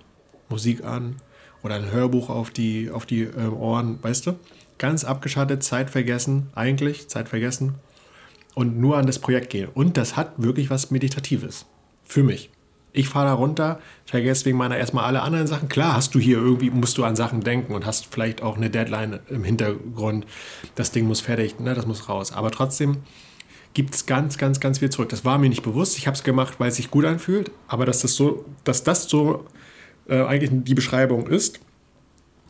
Musik an oder ein Hörbuch auf die, auf die ähm, Ohren, weißt du? Ganz abgeschattet, Zeit vergessen, eigentlich, Zeit vergessen und nur an das Projekt gehen. Und das hat wirklich was Meditatives. Für mich. Ich fahre da runter, vergesse wegen meiner erstmal alle anderen Sachen. Klar hast du hier irgendwie, musst du an Sachen denken und hast vielleicht auch eine Deadline im Hintergrund. Das Ding muss fertig, ne, das muss raus. Aber trotzdem gibt es ganz, ganz, ganz viel zurück. Das war mir nicht bewusst. Ich habe es gemacht, weil es sich gut anfühlt. Aber dass das so, dass das so äh, eigentlich die Beschreibung ist,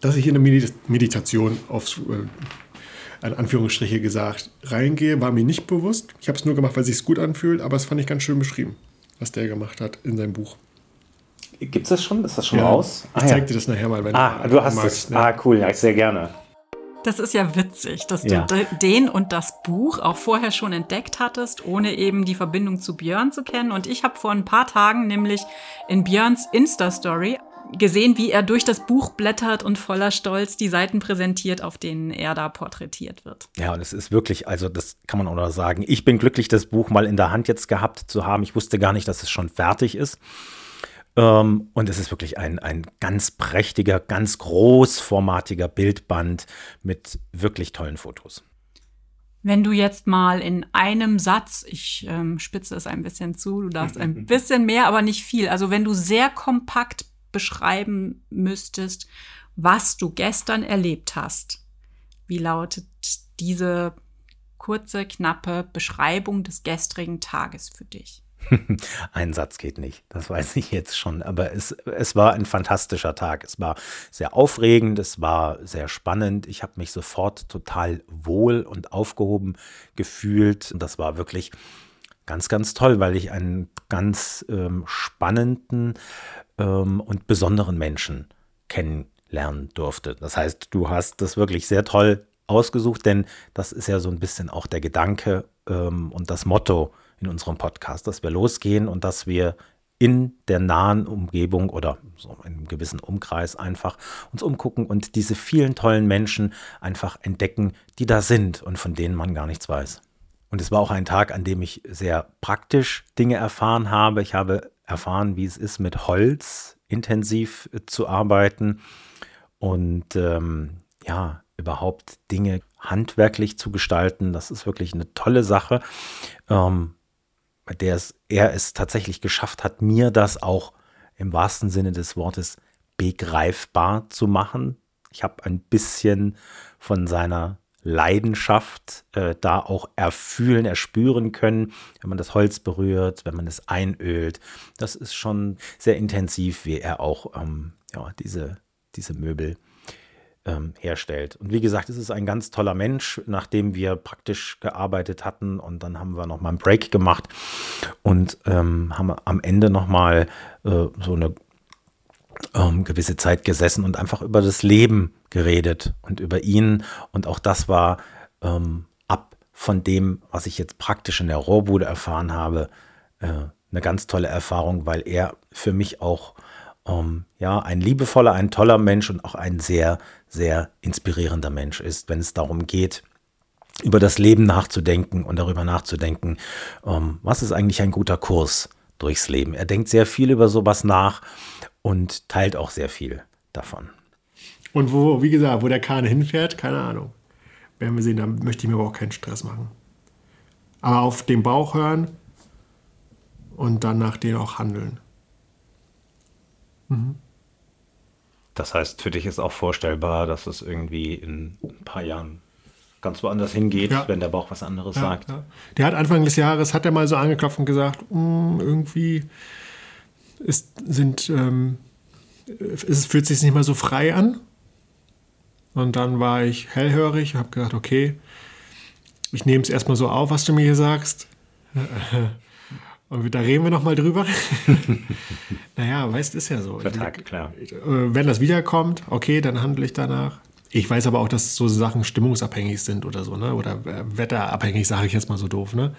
dass ich in eine Medit Meditation aufs, äh, in Anführungsstriche gesagt, reingehe, war mir nicht bewusst. Ich habe es nur gemacht, weil es sich gut anfühlt, aber es fand ich ganz schön beschrieben, was der gemacht hat in seinem Buch. Gibt es das schon? Ist das schon Ja, raus? Ich zeig dir das nachher mal, wenn Ah, du hast magst, es. ne? Ah, cool. Ja, sehr gerne. Das ist ja witzig, dass Ja. du de- den und das Buch auch vorher schon entdeckt hattest, ohne eben die Verbindung zu Björn zu kennen. Und ich habe vor ein paar Tagen nämlich in Björns Insta-Story gesehen, wie er durch das Buch blättert und voller Stolz die Seiten präsentiert, auf denen er da porträtiert wird. Ja, und es ist wirklich, also das kann man auch noch sagen. Ich bin glücklich, das Buch mal in der Hand jetzt gehabt zu haben. Ich wusste gar nicht, dass es schon fertig ist. Ähm, und es ist wirklich ein, ein ganz prächtiger, ganz großformatiger Bildband mit wirklich tollen Fotos. Wenn du jetzt mal in einem Satz, ich ähm, spitze es ein bisschen zu, du darfst ein bisschen mehr, aber nicht viel. Also wenn du sehr kompakt beschreiben müsstest, was du gestern erlebt hast, wie lautet diese kurze, knappe Beschreibung des gestrigen Tages für dich? Ein Satz geht nicht, das weiß ich jetzt schon. Aber es, es war ein fantastischer Tag. Es war sehr aufregend, es war sehr spannend. Ich habe mich sofort total wohl und aufgehoben gefühlt. Und das war wirklich ganz, ganz toll, weil ich einen ganz ähm, spannenden ähm, und besonderen Menschen kennenlernen durfte. Das heißt, du hast das wirklich sehr toll ausgesucht, denn das ist ja so ein bisschen auch der Gedanke ähm, und das Motto in unserem Podcast, dass wir losgehen und dass wir in der nahen Umgebung oder so in einem gewissen Umkreis einfach uns umgucken und diese vielen tollen Menschen einfach entdecken, die da sind und von denen man gar nichts weiß. Und es war auch ein Tag, an dem ich sehr praktisch Dinge erfahren habe. Ich habe erfahren, wie es ist, mit Holz intensiv äh, zu arbeiten und ähm, ja, überhaupt Dinge handwerklich zu gestalten. Das ist wirklich eine tolle Sache, ähm, der es, er es tatsächlich geschafft hat, mir das auch im wahrsten Sinne des Wortes begreifbar zu machen. Ich habe ein bisschen von seiner Leidenschaft äh, da auch erfühlen, erspüren können, wenn man das Holz berührt, wenn man es einölt. Das ist schon sehr intensiv, wie er auch ähm, ja, diese, diese Möbel ähm, herstellt. Und wie gesagt, es ist ein ganz toller Mensch, nachdem wir praktisch gearbeitet hatten und dann haben wir nochmal einen Break gemacht und ähm, haben am Ende nochmal äh, so eine ähm, gewisse Zeit gesessen und einfach über das Leben geredet und über ihn. Und auch das war ähm, ab von dem, was ich jetzt praktisch in der Rohrbude erfahren habe, äh, eine ganz tolle Erfahrung, weil er für mich auch ähm, ja, ein liebevoller, ein toller Mensch und auch ein sehr, sehr inspirierender Mensch ist, wenn es darum geht, über das Leben nachzudenken und darüber nachzudenken, ähm, was ist eigentlich ein guter Kurs durchs Leben. Er denkt sehr viel über sowas nach und teilt auch sehr viel davon. Und wo, wie gesagt, wo der Kahn hinfährt, keine Ahnung. Werden wir sehen, da möchte ich mir aber auch keinen Stress machen. Aber auf den Bauch hören und dann nach denen auch handeln. Das heißt, für dich ist auch vorstellbar, dass es irgendwie in ein paar Jahren ganz woanders hingeht, Ja. wenn der Bauch was anderes Ja, sagt. ja. Der hat Anfang des Jahres, hat er mal so angeklopft und gesagt, "Mm, irgendwie ist, sind, ähm, es fühlt sich nicht mehr so frei an. Und dann war ich hellhörig, habe gesagt, okay, ich nehme es erstmal so auf, was du mir hier sagst. Und da reden wir nochmal drüber. naja, weißt, ist ja so. Vertagt, klar. Äh, Wenn das wiederkommt, okay, dann handle ich danach. Ich weiß aber auch, dass so Sachen stimmungsabhängig sind oder so, ne? Oder äh, wetterabhängig, sage ich jetzt mal so doof, ne?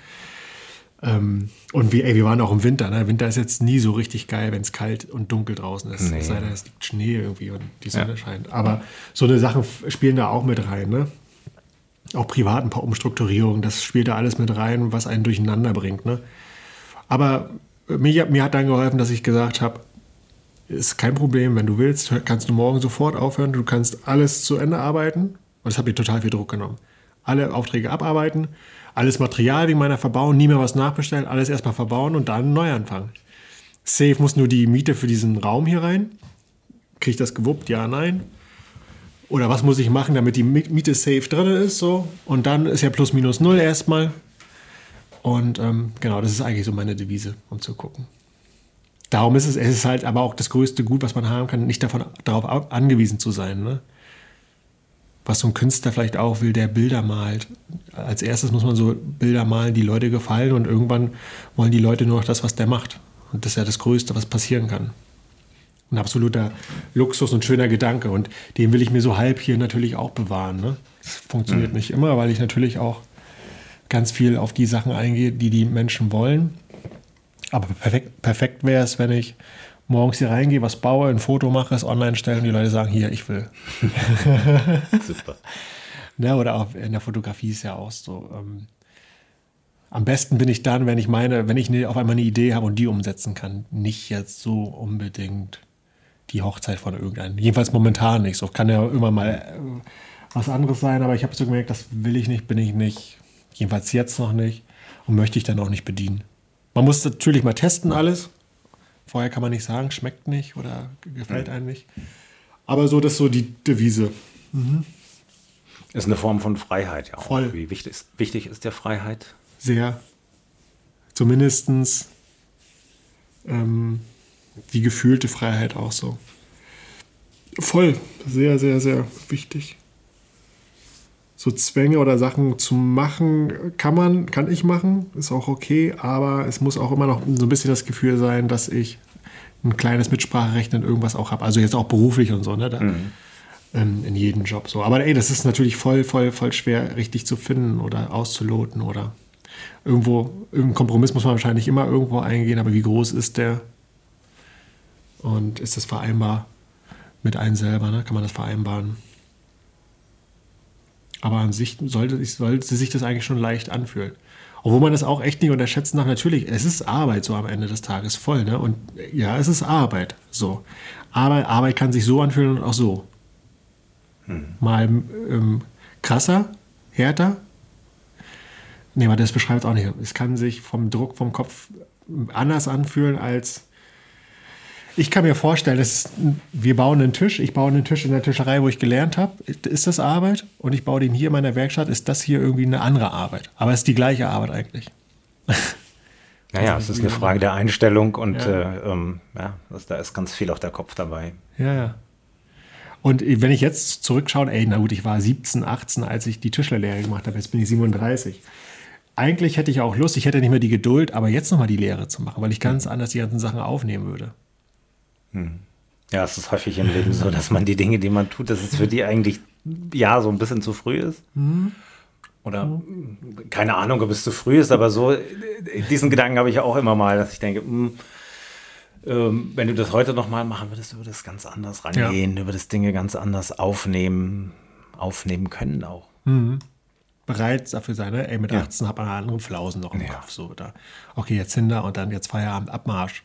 Ähm, und wir, ey, wir waren auch im Winter, ne? Winter ist jetzt nie so richtig geil, wenn es kalt und dunkel draußen ist. Nee. Es sei denn, es liegt Schnee irgendwie und die Sonne scheint. Aber so eine Sachen spielen da auch mit rein, ne? Auch privat ein paar Umstrukturierungen, das spielt da alles mit rein, was einen durcheinander bringt, ne? Aber mir, mir hat dann geholfen, dass ich gesagt habe, ist kein Problem, wenn du willst, kannst du morgen sofort aufhören, du kannst alles zu Ende arbeiten. Und das hat mir total viel Druck genommen. Alle Aufträge abarbeiten, alles Material wie meiner verbauen, nie mehr was nachbestellen, alles erstmal verbauen und dann neu anfangen. Safe muss nur die Miete für diesen Raum hier rein. Kriege ich das gewuppt? Ja, nein. Oder was muss ich machen, damit die Mi- Miete safe drin ist? So. Und dann ist ja plus minus null erstmal. Und ähm, genau, das ist eigentlich so meine Devise, um zu gucken. Darum ist es, es ist halt aber auch das größte Gut, was man haben kann, nicht davon darauf au- angewiesen zu sein. Ne? Was so ein Künstler vielleicht auch will, der Bilder malt. Als erstes muss man so Bilder malen, die Leute gefallen und irgendwann wollen die Leute nur noch das, was der macht. Und das ist ja das Größte, was passieren kann. ein absoluter Luxus und schöner Gedanke. Und den will ich mir so halb hier natürlich auch bewahren. Ne? Das funktioniert mhm. nicht immer, weil ich natürlich auch ganz viel auf die Sachen eingehe, die die Menschen wollen. Aber perfekt, perfekt wäre es, wenn ich morgens hier reingehe, was baue, ein Foto mache, es online stelle und die Leute sagen, hier, ich will. Super. Ne, oder auch in der Fotografie ist ja auch so. Ähm, am besten bin ich dann, wenn ich meine, wenn ich eine, auf einmal eine Idee habe und die umsetzen kann. Nicht jetzt so unbedingt die Hochzeit von irgendeinem. Jedenfalls momentan nicht. So kann ja immer mal äh, was anderes sein, aber ich habe so gemerkt, das will ich nicht, bin ich nicht. Jedenfalls jetzt noch nicht und möchte ich dann auch nicht bedienen. Man muss natürlich mal testen alles. Vorher kann man nicht sagen, schmeckt nicht oder gefällt einem nicht. Aber so, das ist so die Devise. Mhm. Ist eine Form von Freiheit, ja. Auch. Voll. Wie wichtig, wichtig ist der Freiheit? Sehr. Zumindest ähm, die gefühlte Freiheit auch so. Voll. Sehr, sehr, sehr wichtig so Zwänge oder Sachen zu machen, kann man, kann ich machen, ist auch okay, aber es muss auch immer noch so ein bisschen das Gefühl sein, dass ich ein kleines Mitspracherecht in irgendwas auch habe. Also jetzt auch beruflich und so, ne? Da, mhm. ähm, in jedem Job so. Aber ey, das ist natürlich voll, voll, voll schwer, richtig zu finden oder auszuloten oder irgendwo, irgendeinen Kompromiss muss man wahrscheinlich immer irgendwo eingehen, aber wie groß ist der? Und ist das vereinbar mit einem selber, ne? Kann man das vereinbaren? Aber an sich sollte, sollte sich das eigentlich schon leicht anfühlen. Obwohl man das auch echt nicht unterschätzen darf. Natürlich, es ist Arbeit so am Ende des Tages voll. Ne? Und ja, es ist Arbeit. So. Aber Arbeit kann sich so anfühlen und auch so. Hm. Mal ähm, krasser, härter. Nee, aber das beschreibt es auch nicht. Es kann sich vom Druck vom Kopf anders anfühlen als ich kann mir vorstellen, dass wir bauen einen Tisch. Ich baue einen Tisch in der Tischerei, wo ich gelernt habe. Ist das Arbeit? Und ich baue den hier in meiner Werkstatt. Ist das hier irgendwie eine andere Arbeit? Aber es ist die gleiche Arbeit eigentlich. Naja, also es ist eine Frage der Einstellung und ja. Äh, ähm, ja, das, da ist ganz viel auf der Kopf dabei. Ja, ja. Und wenn ich jetzt zurückschaue, ey, na gut, ich war 17, 18, als ich die Tischlerlehre gemacht habe, jetzt bin ich 37. Eigentlich hätte ich auch Lust, ich hätte nicht mehr die Geduld, aber jetzt nochmal die Lehre zu machen, weil ich ganz anders die ganzen Sachen aufnehmen würde. Hm. Ja, es ist häufig im Leben so, dass man die Dinge, die man tut, dass es für die eigentlich ja so ein bisschen zu früh ist. Mhm. Oder keine Ahnung, ob es zu früh ist, aber so diesen Gedanken habe ich auch immer mal, dass ich denke, mh, ähm, wenn du das heute noch mal machen würdest, würde es ganz anders rangehen, ja. über das Dinge ganz anders aufnehmen, aufnehmen können auch. Mhm. Bereit dafür sein, ne? Ey, mit ja. 18 hat man andere Flausen noch im ja. Kopf. So, da. Okay, jetzt hinter und dann jetzt Feierabend, Abmarsch.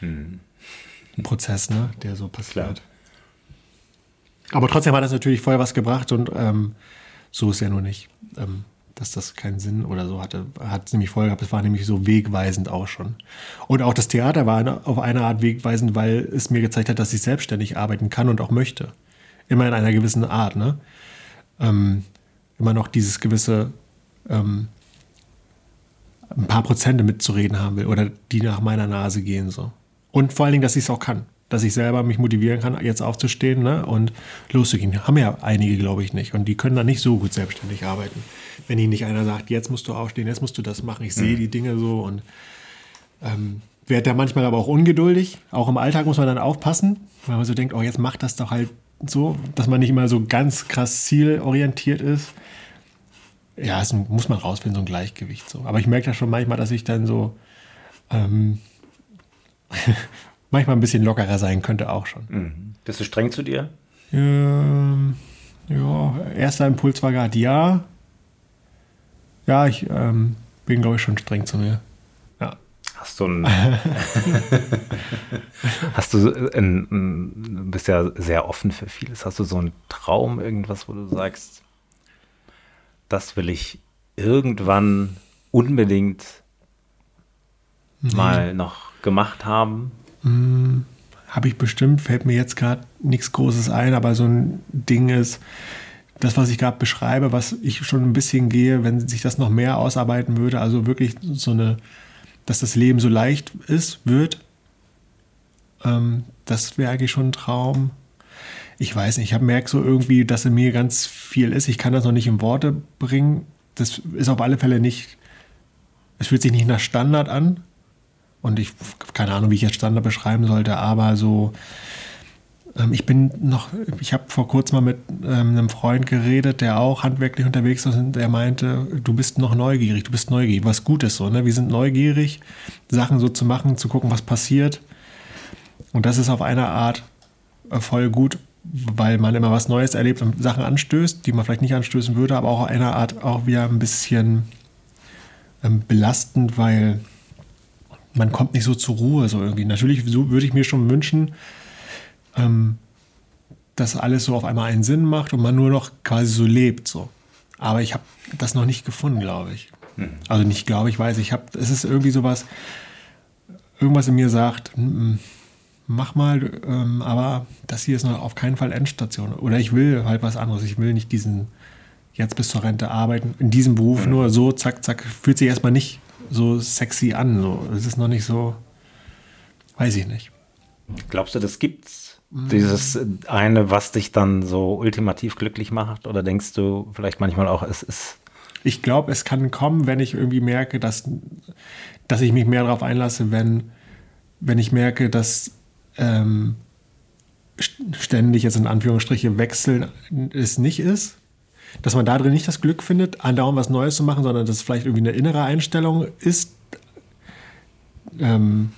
Mhm ein Prozess, ne, der so passiert. Aber trotzdem hat das natürlich voll was gebracht und ähm, so ist ja nur nicht, ähm, dass das keinen Sinn oder so hatte. Hat es nämlich voll gehabt, es war nämlich so wegweisend auch schon. Und auch das Theater war auf eine Art wegweisend, weil es mir gezeigt hat, dass ich selbstständig arbeiten kann und auch möchte. Immer in einer gewissen Art, ne? Ähm, immer noch dieses gewisse ähm, ein paar Prozente mitzureden haben will oder die nach meiner Nase gehen so. Und vor allen Dingen, dass ich es auch kann. Dass ich selber mich motivieren kann, jetzt aufzustehen ne, und loszugehen. Haben ja einige, glaube ich, nicht. Und die können dann nicht so gut selbstständig arbeiten. Wenn ihnen nicht einer sagt, jetzt musst du aufstehen, jetzt musst du das machen. Ich sehe mhm. die Dinge so und ähm, werde da manchmal aber auch ungeduldig. Auch im Alltag muss man dann aufpassen, weil man so denkt, oh, jetzt macht das doch halt so, dass man nicht immer so ganz krass zielorientiert ist. Ja, es muss man rausfinden, so ein Gleichgewicht so. Aber ich merke ja schon manchmal, dass ich dann so ähm, manchmal ein bisschen lockerer sein könnte auch schon. Mhm. Bist du streng zu dir? Ähm, ja, erster Impuls war gerade ja. Ja, ich ähm, bin, glaube ich, schon streng zu mir. Ja. Hast du ein. hast du ein, ein, bist ja sehr offen für vieles. Hast du so einen Traum, irgendwas, wo du sagst, das will ich irgendwann unbedingt mal noch gemacht haben? Hm, Habe ich bestimmt, fällt mir jetzt gerade nichts Großes ein, aber so ein Ding ist, das, was ich gerade beschreibe, was ich schon ein bisschen gehe, wenn sich das noch mehr ausarbeiten würde, also wirklich so eine, dass das Leben so leicht ist, wird, ähm, das wäre eigentlich schon ein Traum. Ich weiß nicht, ich merke so irgendwie, dass in mir ganz viel ist. Ich kann das noch nicht in Worte bringen. Das ist auf alle Fälle nicht, es fühlt sich nicht nach Standard an, und ich, keine Ahnung, wie ich jetzt Standard beschreiben sollte, aber so Ähm, ich bin noch, ich habe vor kurzem mal mit ähm, einem Freund geredet, der auch handwerklich unterwegs ist und der meinte, du bist noch neugierig, du bist neugierig, was gut ist so. Ne? Wir sind neugierig, Sachen so zu machen, zu gucken, was passiert. Und das ist auf eine Art äh, voll gut, weil man immer was Neues erlebt und Sachen anstößt, die man vielleicht nicht anstößen würde, aber auch auf eine Art auch wieder ein bisschen ähm, belastend, weil man kommt nicht so zur Ruhe so irgendwie. Natürlich würde ich mir schon wünschen, ähm, dass alles so auf einmal einen Sinn macht und man nur noch quasi so lebt. So. Aber ich habe das noch nicht gefunden, glaube ich. Mhm. Also nicht glaube ich, weiß ich. Hab, es ist irgendwie sowas, irgendwas in mir sagt, mach mal, ähm, aber das hier ist noch auf keinen Fall Endstation. Oder ich will halt was anderes. Ich will nicht diesen jetzt bis zur Rente arbeiten, in diesem Beruf mhm. nur so, zack, zack, fühlt sich erstmal nicht so sexy an. So. Es ist noch nicht so, weiß ich nicht. Glaubst du, das gibt's? Dieses eine, was dich dann so ultimativ glücklich macht? Oder denkst du vielleicht manchmal auch, es ist. Ich glaube, es kann kommen, wenn ich irgendwie merke, dass, dass ich mich mehr darauf einlasse, wenn, wenn ich merke, dass ähm, ständig jetzt in Anführungsstriche wechseln es nicht ist. Dass man da drin nicht das Glück findet, andauernd was Neues zu machen, sondern dass es vielleicht irgendwie eine innere Einstellung ist, ähm,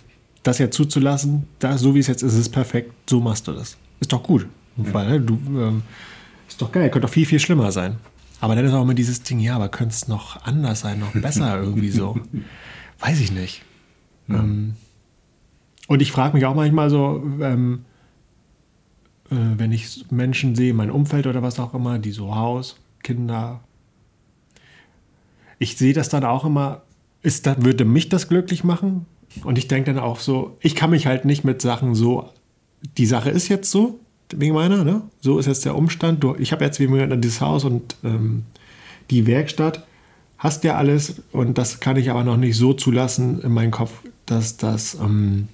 das ja zuzulassen, da, so wie es jetzt ist, ist perfekt, so machst du das. Ist doch gut. Ja. Weil, ne, du, ähm, ist doch geil, könnte doch viel, viel schlimmer sein. Aber dann ist auch immer dieses Ding, ja, aber könnte es noch anders sein, noch besser irgendwie so. Weiß ich nicht. Ja. Ähm, und ich frage mich auch manchmal so, ähm, äh, wenn ich Menschen sehe, mein Umfeld oder was auch immer, die so Haus, Kinder, ich sehe das dann auch immer, ist das, würde mich das glücklich machen? Und ich denke dann auch so, ich kann mich halt nicht mit Sachen so, die Sache ist jetzt so, wegen meiner, ne? So ist jetzt der Umstand. Du, ich habe jetzt wie gesagt dieses Haus und ähm, die Werkstatt, hast ja alles und das kann ich aber noch nicht so zulassen in meinem Kopf, dass das, ähm,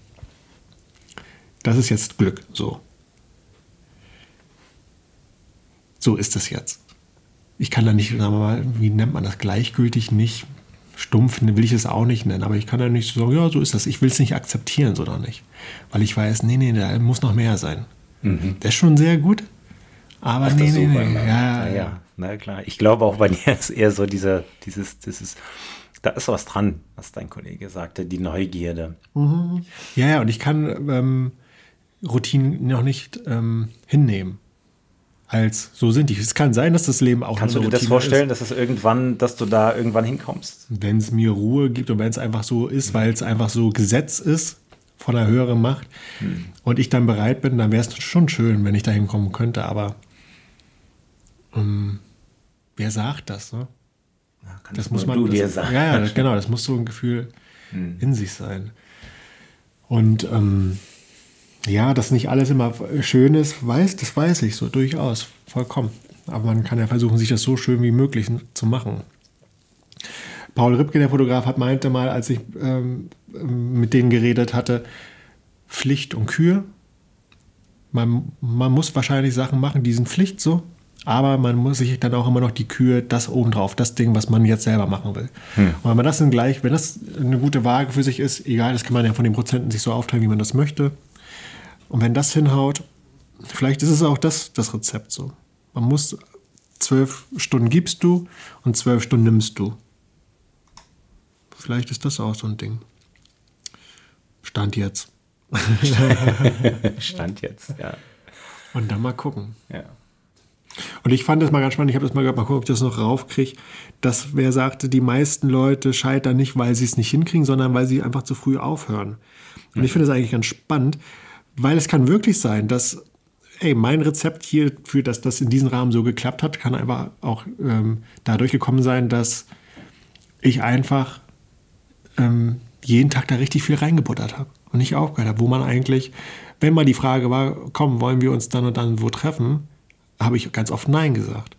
das ist jetzt Glück, so. So ist das jetzt. Ich kann da nicht, sagen wir mal, wie nennt man das, gleichgültig nicht stumpf will ich es auch nicht nennen, aber ich kann ja nicht so sagen, ja, so ist das. Ich will es nicht akzeptieren, sondern nicht. Weil ich weiß, nee, nee, da muss noch mehr sein. Mhm. Der ist schon sehr gut, aber Ach, nee, nee, nee. Ne? Ja, ja, ja, na klar. Ich glaube auch bei dir ist eher so dieser, dieses, dieses, da ist was dran, was dein Kollege sagte, die Neugierde. Mhm. Ja, ja, und ich kann ähm, Routinen noch nicht ähm, hinnehmen als so sind die. Es kann sein, dass das Leben auch Kannst du dir das vorstellen, ist. dass es irgendwann, dass du da irgendwann hinkommst? Wenn es mir Ruhe gibt und wenn es einfach so ist, weil es einfach so Gesetz ist von einer höheren Macht mhm. und ich dann bereit bin, dann wäre es schon schön, wenn ich da hinkommen könnte. Aber ähm, wer sagt das? Ne? Ja, das muss man du das, dir sagen. Ja, ja, genau. Das muss so ein Gefühl mhm. in sich sein. Und ähm, ja, dass nicht alles immer schön ist, weiß, das weiß ich so durchaus, vollkommen. Aber man kann ja versuchen, sich das so schön wie möglich zu machen. Paul Ripke, der Fotograf, hat meinte mal, als ich ähm, mit denen geredet hatte, Pflicht und Kür. Man, man muss wahrscheinlich Sachen machen, die sind Pflicht so, aber man muss sich dann auch immer noch die Kühe, das obendrauf, das Ding, was man jetzt selber machen will. Hm. Und wenn man das dann gleich, wenn das eine gute Waage für sich ist, egal, das kann man ja von den Prozenten sich so aufteilen, wie man das möchte, und wenn das hinhaut, vielleicht ist es auch das, das Rezept so. Man muss zwölf Stunden gibst du und zwölf Stunden nimmst du. Vielleicht ist das auch so ein Ding. Stand jetzt. Stand jetzt, ja. Und dann mal gucken. Ja. Und ich fand das mal ganz spannend, ich habe das mal gehört, mal gucken, ob ich das noch raufkriege, dass wer sagte, die meisten Leute scheitern nicht, weil sie es nicht hinkriegen, sondern weil sie einfach zu früh aufhören. Und mhm. ich finde das eigentlich ganz spannend, weil es kann wirklich sein, dass ey, mein Rezept hier für dass das in diesem Rahmen so geklappt hat, kann einfach auch ähm, dadurch gekommen sein, dass ich einfach ähm, jeden Tag da richtig viel reingebuttert habe. Und nicht aufgehört habe, wo man eigentlich, wenn mal die Frage war, komm, wollen wir uns dann und dann wo treffen, habe ich ganz oft Nein gesagt.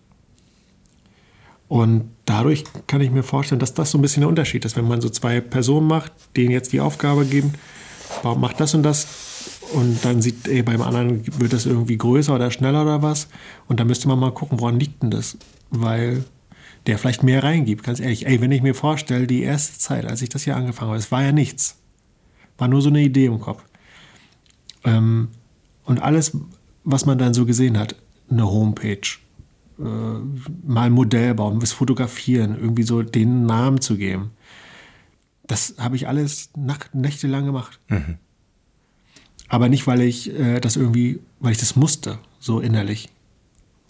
Und dadurch kann ich mir vorstellen, dass das so ein bisschen der Unterschied ist, wenn man so zwei Personen macht, denen jetzt die Aufgabe geben, macht das und das, und dann sieht, ey, beim anderen wird das irgendwie größer oder schneller oder was. Und da müsste man mal gucken, woran liegt denn das? Weil der vielleicht mehr reingibt, ganz ehrlich. Ey, wenn ich mir vorstelle, die erste Zeit, als ich das hier angefangen habe, es war ja nichts. War nur so eine Idee im Kopf. Ähm, und alles, was man dann so gesehen hat, eine Homepage, äh, mal ein Modell bauen, was fotografieren, irgendwie so den Namen zu geben. Das habe ich alles nach, nächtelang gemacht. Mhm. Aber nicht, weil ich äh, das irgendwie, weil ich das musste, so innerlich.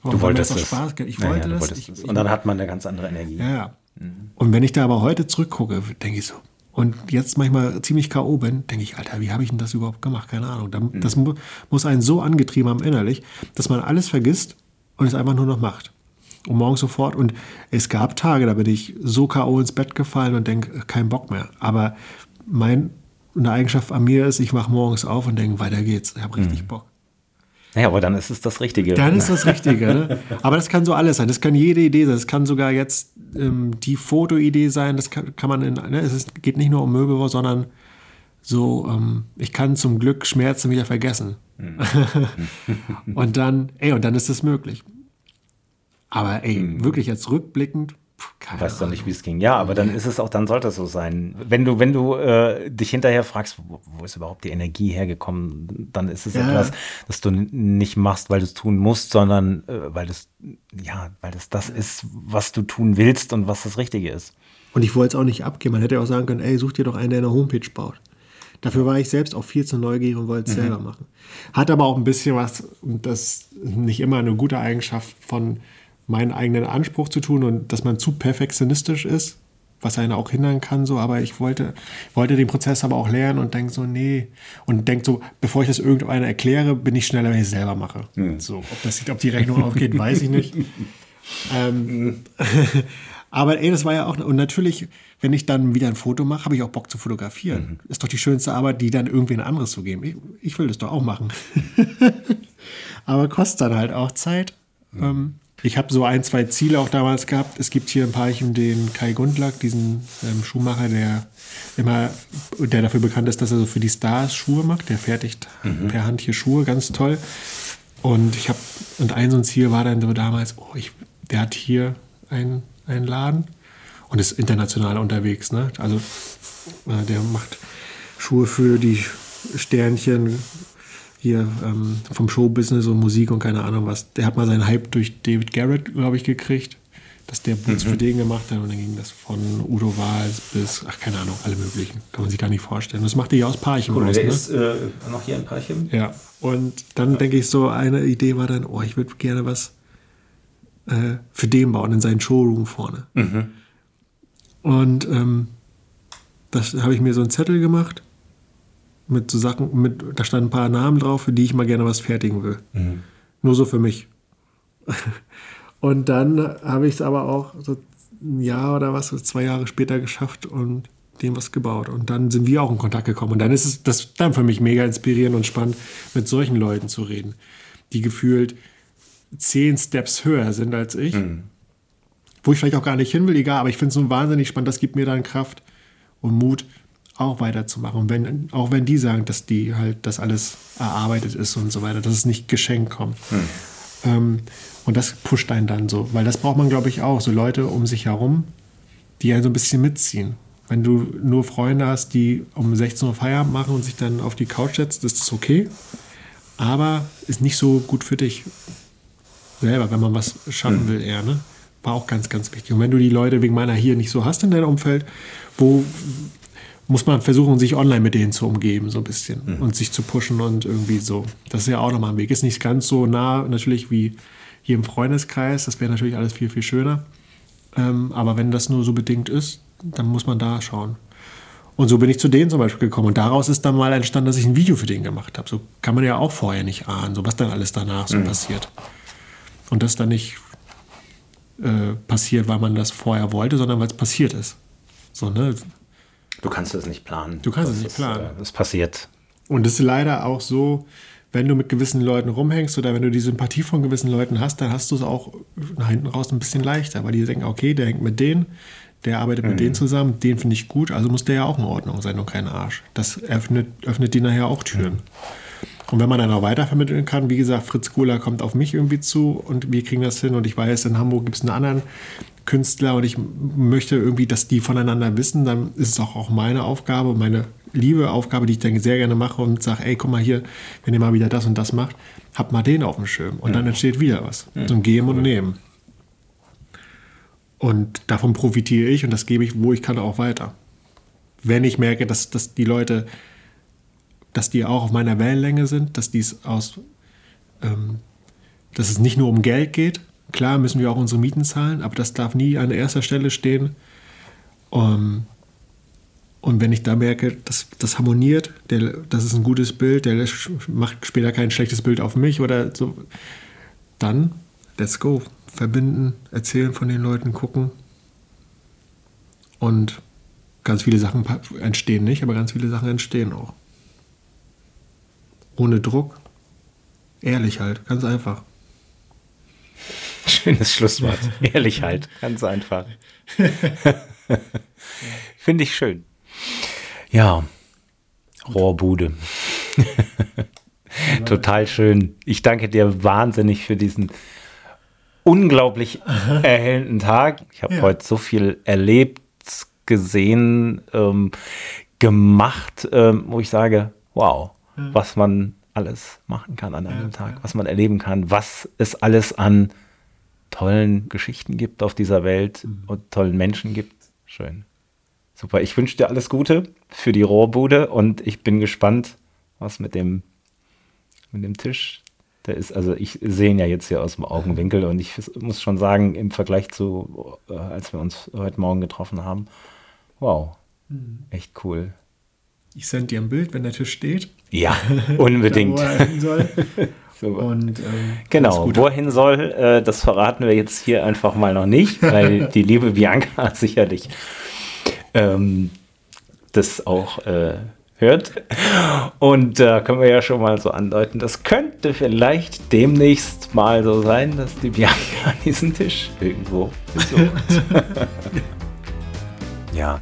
du wolltest es. Spaß, ich wollte das. Ich, und dann hat man eine ganz andere Energie. Ja. Mhm. Und wenn ich da aber heute zurückgucke, denke ich so, und jetzt manchmal ziemlich K.O. bin, denke ich, Alter, wie habe ich denn das überhaupt gemacht? Keine Ahnung. Mhm. Das muss einen so angetrieben haben innerlich, dass man alles vergisst und es einfach nur noch macht. Und morgens sofort. Und es gab Tage, da bin ich so K.O. ins Bett gefallen und denke, kein Bock mehr. Aber mein, eine Eigenschaft an mir ist, ich wache morgens auf und denke, weiter geht's. Ich habe richtig mhm. Bock. Naja, aber dann ist es das Richtige. Dann ist das Richtige. Ne? Aber das kann so alles sein. Das kann jede Idee sein. Das kann sogar jetzt ähm, die Fotoidee sein. Das kann, kann man in, ne? es ist, geht nicht nur um Möbelbau, sondern so, ähm, ich kann zum Glück Schmerzen wieder vergessen. Mhm. und dann, ey, und dann ist es möglich. Aber ey, mhm. wirklich jetzt rückblickend, keine weißt doch nicht, wie es ging. Ja, aber dann ist es auch, dann sollte es so sein. Wenn du, wenn du äh, dich hinterher fragst, wo, wo, ist überhaupt die Energie hergekommen, dann ist es ja. etwas, das du nicht machst, weil du es tun musst, sondern äh, weil das, ja, weil das das ist, was du tun willst und was das Richtige ist. Und ich wollte es auch nicht abgeben. Man hätte auch sagen können, ey, such dir doch einen, der eine Homepage baut. Dafür war ich selbst auch viel zu neugierig und wollte es mhm. selber machen. Hat aber auch ein bisschen was, das nicht immer eine gute Eigenschaft von meinen eigenen Anspruch zu tun und dass man zu perfektionistisch ist, was einen auch hindern kann, so, aber ich wollte, wollte den Prozess aber auch lernen und denke so, nee. Und denke so, bevor ich das irgendeiner erkläre, bin ich schneller, wenn ich es selber mache. Mhm. So, ob, das, ob die Rechnung aufgeht, weiß ich nicht. ähm, aber ey, das war ja auch, und natürlich, wenn ich dann wieder ein Foto mache, habe ich auch Bock zu fotografieren. Mhm. Ist doch die schönste Arbeit, die dann irgendwen anderes zu geben. Ich, ich will das doch auch machen. aber kostet dann halt auch Zeit. Mhm. Ähm, ich habe so ein, zwei Ziele auch damals gehabt. Es gibt hier in Parchim den Kai Gundlach, diesen ähm, Schuhmacher, der immer, der dafür bekannt ist, dass er so für die Stars Schuhe macht. Der fertigt mhm. per Hand hier Schuhe, ganz toll. Und ich habe, und ein so ein Ziel war dann so damals, oh, ich, der hat hier einen, einen Laden und ist international unterwegs. Ne? Also äh, der macht Schuhe für die Sternchen, hier ähm, vom Showbusiness und Musik und keine Ahnung was. Der hat mal seinen Hype durch David Garrett, glaube ich, gekriegt, dass der Boots mhm. für den gemacht hat und dann ging das von Udo Wals bis, ach keine Ahnung, alle möglichen. Kann man sich gar nicht vorstellen. Das macht er ja aus Parchim cool, raus, der ne? ist äh, noch hier in Parchim? Ja, und dann ja. denke ich so, eine Idee war dann, oh, ich würde gerne was äh, für den bauen, in seinen Showroom vorne. Mhm. Und ähm, das habe ich mir so einen Zettel gemacht mit so Sachen, mit, da standen ein paar Namen drauf, für die ich mal gerne was fertigen will. Mhm. Nur so für mich. Und dann habe ich es aber auch so ein Jahr oder was, zwei Jahre später geschafft und dem was gebaut. Und dann sind wir auch in Kontakt gekommen. Und dann ist es das dann für mich mega inspirierend und spannend, mit solchen Leuten zu reden, die gefühlt zehn Steps höher sind als ich. Mhm. Wo ich vielleicht auch gar nicht hin will, egal, aber ich finde es so wahnsinnig spannend. Das gibt mir dann Kraft und Mut, auch weiterzumachen. Und wenn, auch wenn die sagen, dass die halt, das alles erarbeitet ist und so weiter, dass es nicht geschenkt kommt. Hm. Ähm, und das pusht einen dann so, weil das braucht man, glaube ich, auch. So Leute um sich herum, die einen so ein bisschen mitziehen. Wenn du nur Freunde hast, die um 16 Uhr Feierabend machen und sich dann auf die Couch setzen, ist das okay. Aber ist nicht so gut für dich selber, wenn man was schaffen hm. will, eher. Ne? War auch ganz, ganz wichtig. Und wenn du die Leute wegen meiner hier nicht so hast in deinem Umfeld, wo muss man versuchen, sich online mit denen zu umgeben, so ein bisschen mhm. und sich zu pushen und irgendwie so. Das ist ja auch nochmal ein Weg. Ist nicht ganz so nah natürlich wie hier im Freundeskreis. Das wäre natürlich alles viel, viel schöner. Ähm, aber wenn das nur so bedingt ist, dann muss man da schauen. Und so bin ich zu denen zum Beispiel gekommen. Und daraus ist dann mal entstanden, dass ich ein Video für den gemacht habe. So kann man ja auch vorher nicht ahnen, so was dann alles danach so mhm. passiert. Und das dann nicht äh, passiert, weil man das vorher wollte, sondern weil es passiert ist. So, ne? Du kannst es nicht planen. Du kannst das es nicht planen. Es äh, passiert. Und es ist leider auch so, wenn du mit gewissen Leuten rumhängst oder wenn du die Sympathie von gewissen Leuten hast, dann hast du es auch nach hinten raus ein bisschen leichter, weil die denken, okay, der hängt mit denen, der arbeitet mhm. mit denen zusammen, den finde ich gut, also muss der ja auch in Ordnung sein und kein Arsch. Das öffnet, öffnet die nachher auch Türen. Mhm. Und wenn man dann auch weitervermitteln kann, wie gesagt, Fritz Kohler kommt auf mich irgendwie zu und wir kriegen das hin. Und ich weiß, in Hamburg gibt es einen anderen Künstler und ich möchte irgendwie, dass die voneinander wissen, dann ist es auch, auch meine Aufgabe, meine liebe Aufgabe, die ich dann sehr gerne mache und sage, ey, guck mal hier, wenn ihr mal wieder das und das macht, habt mal den auf dem Schirm. Und dann entsteht wieder was. So ein Geben und Nehmen. Und davon profitiere ich und das gebe ich, wo ich kann, auch weiter. Wenn ich merke, dass, dass die Leute, dass die auch auf meiner Wellenlänge sind, dass dies aus, ähm, dass es nicht nur um Geld geht. Klar müssen wir auch unsere Mieten zahlen, aber das darf nie an erster Stelle stehen. Um, und wenn ich da merke, dass das harmoniert, der, das ist ein gutes Bild, der macht später kein schlechtes Bild auf mich oder so, dann let's go verbinden, erzählen von den Leuten, gucken. Und ganz viele Sachen entstehen nicht, aber ganz viele Sachen entstehen auch. Ohne Druck. Ehrlich halt, ganz einfach. Schönes Schlusswort. Ehrlich halt, ganz einfach. Finde ich schön. Ja, Rohrbude. Total schön. Ich danke dir wahnsinnig für diesen unglaublich erhellenden Tag. Ich habe ja. heute so viel erlebt, gesehen, ähm, gemacht, ähm, wo ich sage, wow, ja. was man alles machen kann an einem ja, Tag, was man erleben kann, was es alles an tollen Geschichten gibt auf dieser Welt mhm. und tollen Menschen gibt. Schön. Super. Ich wünsche dir alles Gute für die Rohrbude und ich bin gespannt, was mit dem, mit dem Tisch der ist, also ich sehe ihn ja jetzt hier aus dem Augenwinkel und ich muss schon sagen, im Vergleich zu, äh, als wir uns heute Morgen getroffen haben, wow, mhm. echt cool. Ich sende dir ein Bild, wenn der Tisch steht. Ja, unbedingt. wo er hin soll. Und, ähm, genau, wohin soll, äh, das verraten wir jetzt hier einfach mal noch nicht, weil die liebe Bianca sicherlich ähm, das auch äh, hört. Und da äh, können wir ja schon mal so andeuten, das könnte vielleicht demnächst mal so sein, dass die Bianca diesen Tisch irgendwo besucht. ja,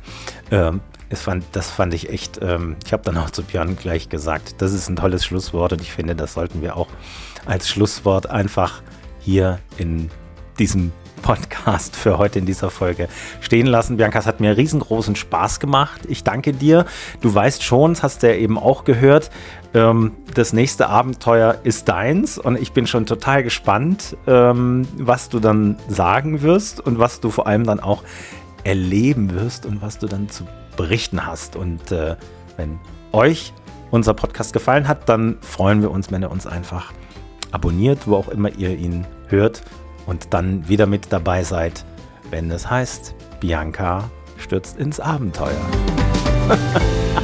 ähm, das fand, das fand ich echt, ähm, ich habe dann auch zu Björn gleich gesagt, das ist ein tolles Schlusswort und ich finde, das sollten wir auch als Schlusswort einfach hier in diesem Podcast für heute in dieser Folge stehen lassen. Bianca, es hat mir riesengroßen Spaß gemacht. Ich danke dir. Du weißt schon, das hast du ja eben auch gehört, ähm, das nächste Abenteuer ist deins und ich bin schon total gespannt, ähm, was du dann sagen wirst und was du vor allem dann auch erleben wirst und was du dann zu berichten hast. Und äh, wenn euch unser Podcast gefallen hat, dann freuen wir uns, wenn ihr uns einfach abonniert, wo auch immer ihr ihn hört und dann wieder mit dabei seid, wenn es heißt, Bianca stürzt ins Abenteuer.